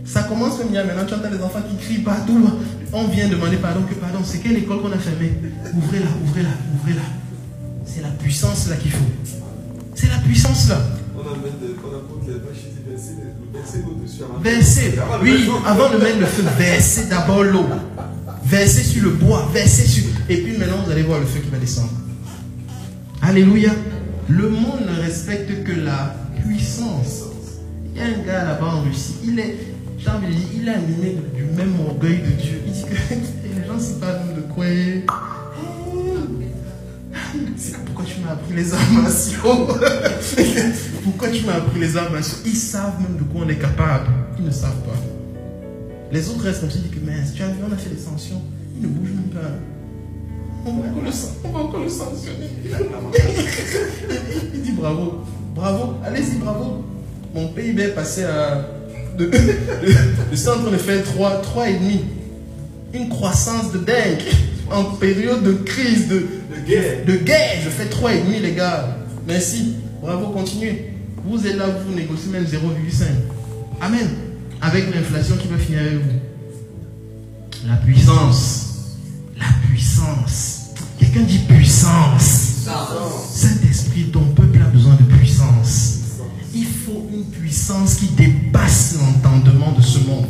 Ça commence même bien maintenant, tu entends les enfants qui crient partout. On vient demander pardon, que pardon, c'est quelle école qu'on a fermée? Ouvrez-la, ouvrez-la, ouvrez-la. C'est la puissance là qu'il faut. C'est la puissance là. On amène, on apporte les verser verser oui, avant de mettre le feu, versez d'abord l'eau. Versez sur le bois, versez sur. Et puis maintenant, vous allez voir le feu qui va descendre. Alléluia. Le monde ne respecte que la puissance. Il y a un gars là-bas en Russie, il est, j'ai envie de il est animé du même orgueil de Dieu. Il dit que les gens, c'est pas de quoi. C'est pourquoi tu m'as appris les arts martiaux Pourquoi tu m'as appris les arts martiaux Ils savent même de quoi on est capable. Ils ne savent pas. Les autres restent comme ça, ils disent que mince, tu as vu, on a fait des sanctions. Ils ne bougent même pas. On va encore le, san- on va encore le sanctionner. Il dit bravo, bravo, allez-y, bravo. Mon PIB est passé à. De, de, de en train de faire 3, 3,5. Une croissance de dingue. En période de crise, de, De guerre. de guerre, je fais 3,5 les gars. Merci. Bravo, continuez. Vous êtes là, vous négociez même 0,5. Amen. Avec l'inflation qui va finir avec vous. La puissance. La puissance. Quelqu'un dit puissance. Saint-Esprit, ton peuple a besoin de puissance. Il faut une puissance qui dépasse l'entendement de ce monde.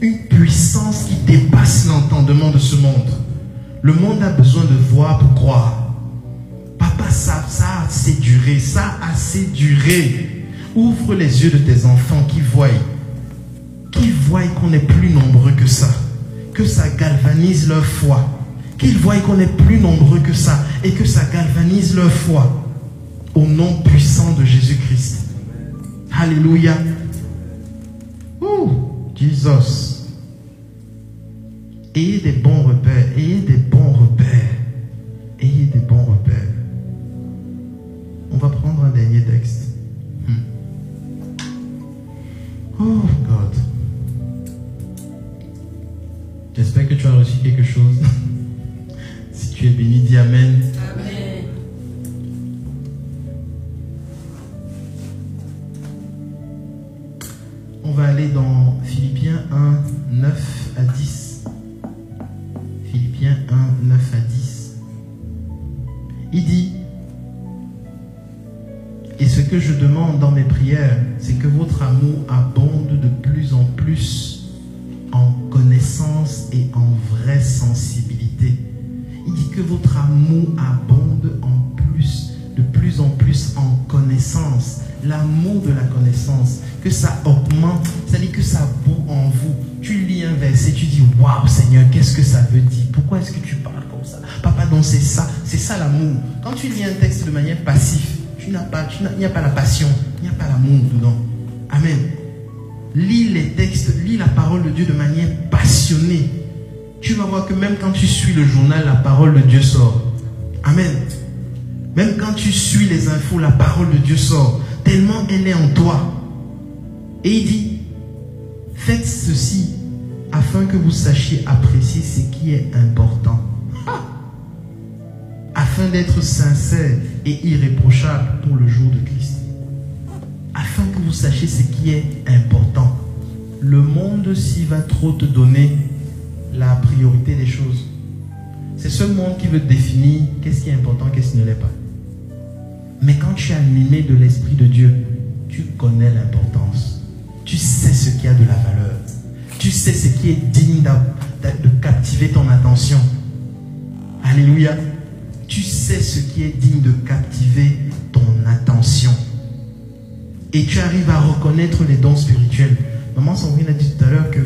Une puissance qui dépasse l'entendement de ce monde. Le monde a besoin de voir pour croire. Papa, ça, ça a assez duré, ça a assez duré. Ouvre les yeux de tes enfants qui voient. Qu'ils voient qu'on est plus nombreux que ça, que ça galvanise leur foi, qu'ils voient qu'on est plus nombreux que ça et que ça galvanise leur foi au nom puissant de Jésus-Christ. Alléluia. Oh, Jesus. Ayez des bons repères, ayez des bons repères, ayez des bons repères. On va prendre un dernier texte. Hmm. Oh God. J'espère que tu as reçu quelque chose. si tu es béni, dis Amen. Amen. On va aller dans Philippiens 1, 9 à 10. Philippiens 1, 9 à 10. Il dit, et ce que je demande dans mes prières, c'est que votre amour abonde de plus en plus et en vraie sensibilité. Il dit que votre amour abonde en plus, de plus en plus en connaissance. L'amour de la connaissance, que ça augmente, dit que ça bout en vous. Tu lis un verset, tu dis Waouh Seigneur, qu'est-ce que ça veut dire? Pourquoi est-ce que tu parles comme ça? Papa, donc c'est ça, c'est ça l'amour. Quand tu lis un texte de manière passive, tu n'as pas, il n'y a pas la passion, il n'y a pas l'amour dedans. Amen. Lis les textes, lis la parole de Dieu de manière passionnée. Tu vas voir que même quand tu suis le journal, la parole de Dieu sort. Amen. Même quand tu suis les infos, la parole de Dieu sort. Tellement elle est en toi. Et il dit, faites ceci afin que vous sachiez apprécier ce qui est important. Afin d'être sincère et irréprochable pour le jour de Christ. Afin que vous sachiez ce qui est important. Le monde, s'il va trop te donner la priorité des choses, c'est ce monde qui veut définir qu'est-ce qui est important, qu'est-ce qui ne l'est pas. Mais quand tu es animé de l'Esprit de Dieu, tu connais l'importance. Tu sais ce qui a de la valeur. Tu sais ce qui est digne de captiver ton attention. Alléluia. Tu sais ce qui est digne de captiver ton attention. Et tu arrives à reconnaître les dons spirituels. Maman Sandrine a dit tout à l'heure que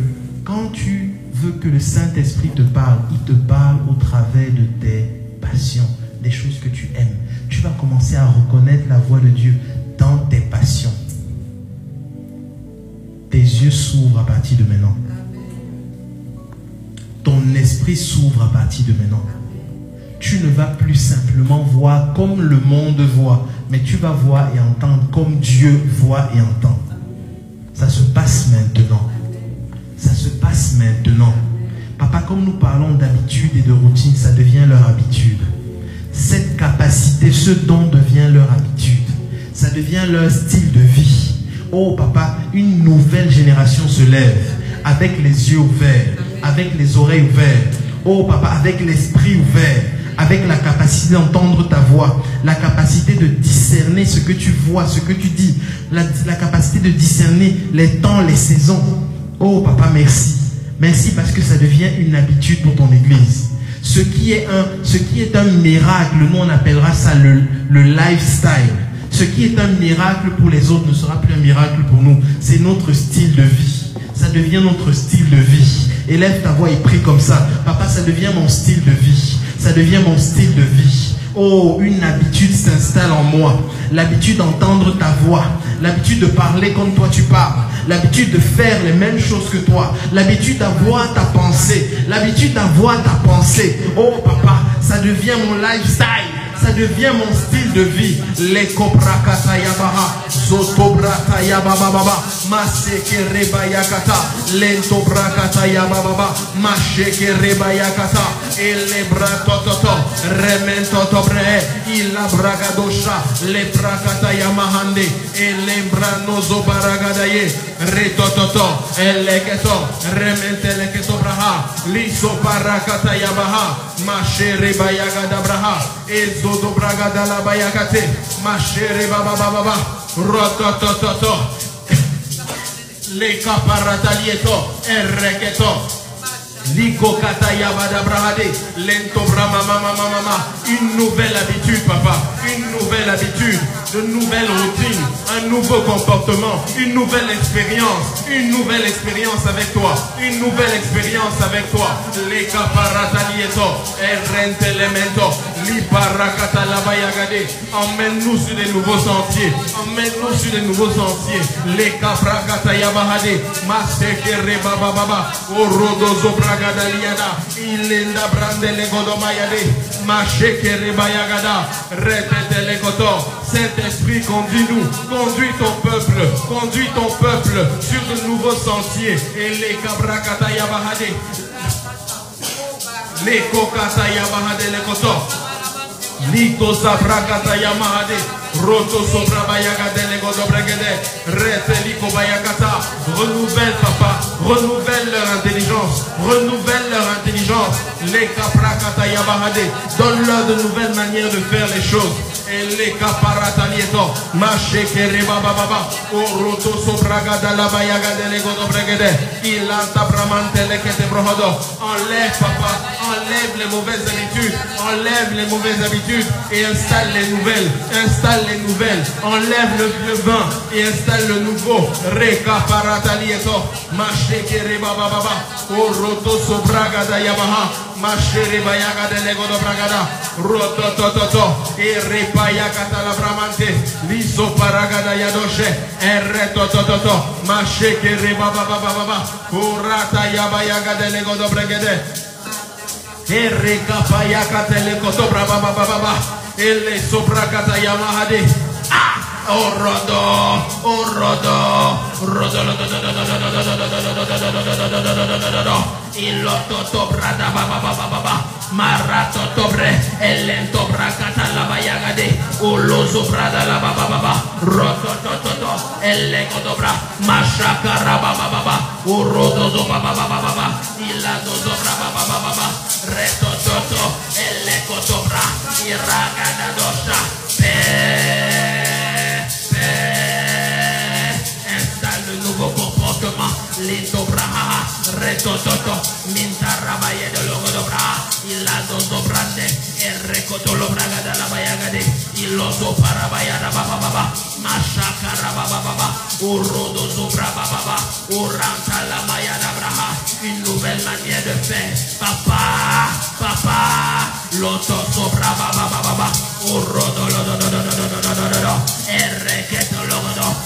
quand tu veux que le Saint-Esprit te parle, il te parle au travers de tes passions, des choses que tu aimes. Tu vas commencer à reconnaître la voix de Dieu dans tes passions. Tes yeux s'ouvrent à partir de maintenant. Ton esprit s'ouvre à partir de maintenant. Tu ne vas plus simplement voir comme le monde voit, mais tu vas voir et entendre comme Dieu voit et entend. Ça se passe maintenant. Ça se passe maintenant. Papa, comme nous parlons d'habitude et de routine, ça devient leur habitude. Cette capacité, ce don devient leur habitude. Ça devient leur style de vie. Oh papa, une nouvelle génération se lève avec les yeux ouverts, avec les oreilles ouvertes. Oh papa, avec l'esprit ouvert, avec la capacité d'entendre ta voix, la capacité de discerner ce que tu vois, ce que tu dis, la, capacité de discerner les temps, les saisons. Oh papa, merci. Merci parce que ça devient une habitude pour ton église. Ce qui est un, miracle, nous on appellera ça le, le lifestyle. Ce qui est un miracle pour les autres ne sera plus un miracle pour nous. C'est notre style de vie. Ça devient notre style de vie. Élève ta voix et prie comme ça. Papa, ça devient mon style de vie. Ça devient mon style de vie. Oh, une habitude s'installe en moi. L'habitude d'entendre ta voix. L'habitude de parler comme toi tu parles. L'habitude de faire les mêmes choses que toi. L'habitude d'avoir ta pensée. L'habitude d'avoir ta pensée. Oh papa, ça devient mon lifestyle. Ça devient mon style de vie. Les koprakata yabaha. Zotobrata yabababa. Maseke reba yakata. Lento brakata yabababa. Masheke reba yakata. Ele bratototo. Remento tobre. Ila bragadosha. Le brakata yamahande. Ele branozo baragadaye. Retototo. Eleketo. Remente leketo braha. Liso barakata yabaha. Mashere bayagada braha. Ezodo bragada la bayakate. Mashere baba baba baba. Rototototo. Le caparatalietto. Erreketo. Liko kata yabada brahade. Lento brama mama mama. Une nouvelle habitude, papa. Une nouvelle habitude. De nouvelles routines. Un nouveau comportement. Une nouvelle expérience. Une nouvelle expérience avec toi. Une nouvelle expérience avec toi. Les caparatalieto. Errente elemento. Li parakata labayagade. Emmène-nous sur des nouveaux sentiers. Emmène-nous sur des nouveaux sentiers. Les caprakata yabahade. Maseke Ragadaliana, Ilenda Brandele Godomayade, Macheke Rebayagada, Répétez Goto, Saint-Esprit, conduis-nous, conduis ton peuple, conduis ton peuple sur de nouveaux sentiers, et les Kabrakatayabahade, les Kokatayabahade Lekoto. Liko sabrakata yamahade. Roto sobra bayagade lego dobregede. Rete liko bayakata. Renouvelle papa. Renouvelle leur intelligence. Renouvelle leur intelligence. Les kaprakata yamahade. Donne-leur de nouvelles manières de faire les choses. Et les kaparata lieto. Macheke reba baba. Oroto sobragada la bayagade lego dobregede. Ilanta bramante lekete brohodo. Enlève papa. Enlève les mauvaises habitudes. Enlève les mauvaises habitudes et installe les nouvelles. Installe les nouvelles. Enlève le vieux vin et installe le nouveau. Reka paratalieto. Macheke reba baba. Oroto sobragada yamaha. Mashere bayaga de lego do bragada. Roto to to to. Ere bayaga ta la bramante. Liso paraga da yadoshe. Ere to to to to. Masheke re ba ba ba ba ba ba. Urata ya yabayaga de lego do bragade. Ere kapayaga de lego do braba ba ba ba ba. Ele sopra kata yamahade. Ah! Orodo, orodo, rodo, Iloto dobra da ba ba ba ba ba ba Marato dobre Elento bracata la bayagade Uloso brada la ba ba ba ba Roto to to to Eleko dobra Mashakara ba ba ba ba Urodo zo ba ba ba ba ba ba Ilado dobra ba ba ba ba ba Reto to to Eleko dobra Iragada dosha Peee lindo braja, reto toto, minta raba y logo dobra, y la dobrante, el recoto lo braga de la bayagade, y para baba baba, baba baba, sobra baba baba, la bayana braja, une nouvelle manière de faire, papa, papa, los dos sobra baba baba baba, urrodo lo do do do do do,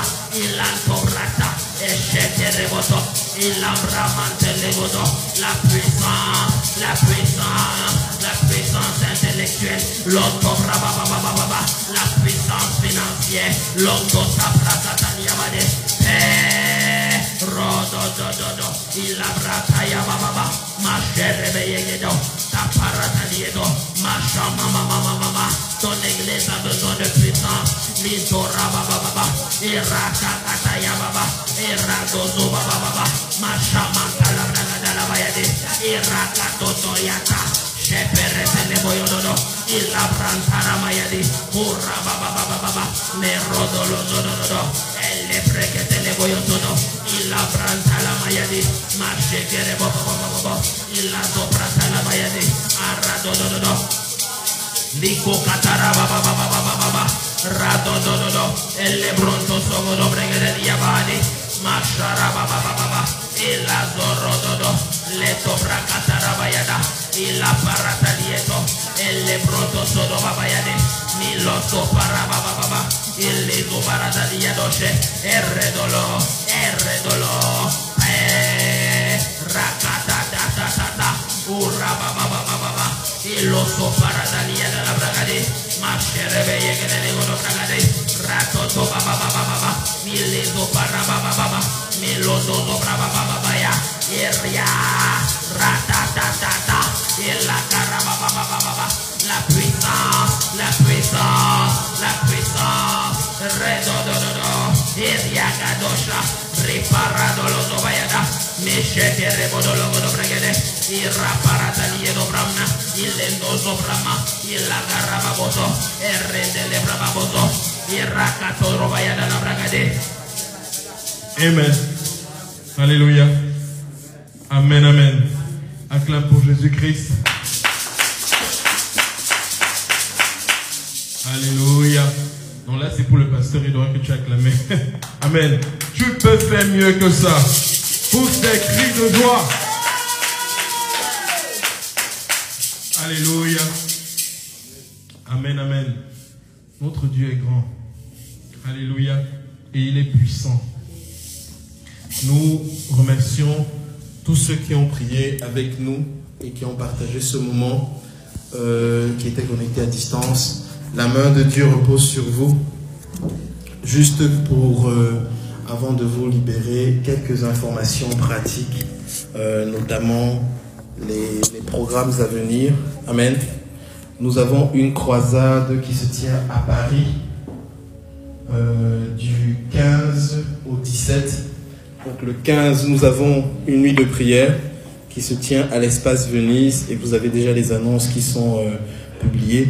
Ilantorata, Echetereboto, Ilambramantelevodo, la puissance, la puissance, la puissance intellectuelle, l'autobrababababa, la puissance financière, l'autosaprasataniabade, eh, Rododododo, Ilabratayababa, ma chère Beyegedo, ta parataliego, ma chama, ma, ma, ma, ma, ma, ton église a besoin de puissance, l'Isorabababa, irra kakata ya baba irra toto baba baba masha makala braga dala bayadi irra katoto yata shepere pele boyo dodo irra brantara mayadi urra baba baba baba me rodo lo dodo dodo elle preke tele boyo dodo irra brantala mayadi mashe kere baba baba baba irra do brantala mayadi arra dodo dodo Liko katara baba baba baba baba Rato no no no, el lebronto somos nombre que de diabani. Mashara ba ba ba ba ba, y la zorro no no, le sobra catarabayana, y la parata lieto, el lebronto solo babayane, mi loso para ba ba ba ba, y le parata día noche, R dolor, R dolor, eh, racata ta ta urra ba Losko paradalia de la bragade, Más que rebelle que de negro bragade, Rato to ba ba ba ba ba ba, Mileto para ba ba ba ba, Miloto to bra ba ba ba ba ya, Eria, Rata ta ta ta, Ela cara ba ba ba ba ba ba, La puissance, la puissance, la puissance, Redo do do do, Eria kadosha, Riparado lo to bayada, Mesheke Rebodo Logo Bragade, Iraparata Liedo Bramna, Ilendozo Brama, Ilagarababoto, Errendele Brababoto, Irakato Robayada la Bragade. Amen. Alléluia. Amen, amen. Acclame pour Jésus-Christ. Alléluia. Non, là, c'est pour le pasteur, il doit que tu acclames. Amen. Tu peux faire mieux que ça. Pousse des cris de joie. Alléluia. Amen, amen. Notre Dieu est grand. Alléluia. Et il est puissant. Nous remercions tous ceux qui ont prié avec nous et qui ont partagé ce moment, euh, qui étaient connectés à distance. La main de Dieu repose sur vous. Juste pour, euh, avant de vous libérer, quelques informations pratiques, euh, notamment les, programmes à venir. Amen. Nous avons une croisade qui se tient à Paris euh, du 15 au 17. Donc le 15, nous avons une nuit de prière qui se tient à l'espace Venise et vous avez déjà les annonces qui sont euh, publiées.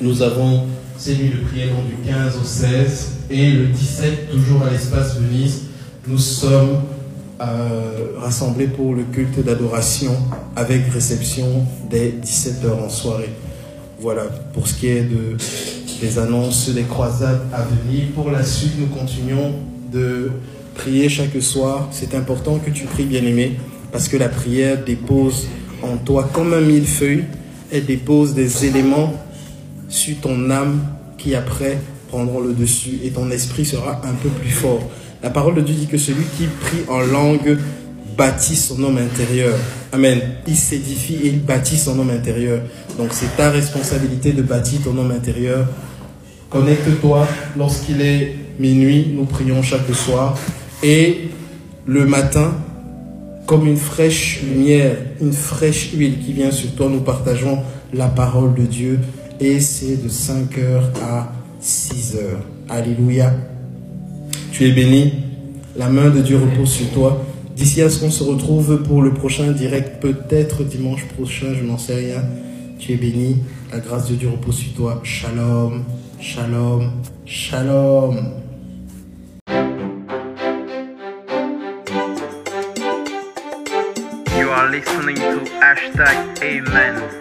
Nous avons ces nuits de prière du 15 au 16 et le 17, toujours à l'espace Venise, nous sommes euh, rassemblés pour le culte d'adoration avec réception dès 17h en soirée. Voilà, pour ce qui est de, des annonces des croisades à venir. Pour la suite, nous continuons de prier chaque soir. C'est important que tu pries, bien-aimé, parce que la prière dépose en toi comme un millefeuille. Elle dépose des éléments sur ton âme qui après prendront le dessus et ton esprit sera un peu plus fort. La parole de Dieu dit que celui qui prie en langue bâtit son homme intérieur. Amen. Il s'édifie et il bâtit son homme intérieur. Donc c'est ta responsabilité de bâtir ton homme intérieur. Connecte-toi lorsqu'il est minuit, nous prions chaque soir. Et le matin, comme une fraîche lumière, une fraîche huile qui vient sur toi, nous partageons la parole de Dieu. Et c'est de 5h à 6h. Alléluia. Tu es béni. La main de Dieu repose sur toi. D'ici à ce qu'on se retrouve pour le prochain direct, peut-être dimanche prochain, je n'en sais rien. Tu es béni. La grâce de Dieu repose sur toi. Shalom, shalom, shalom. Listening to hashtag Amen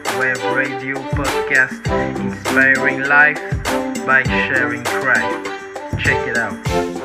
inspiring life by sharing Christ. Check it out.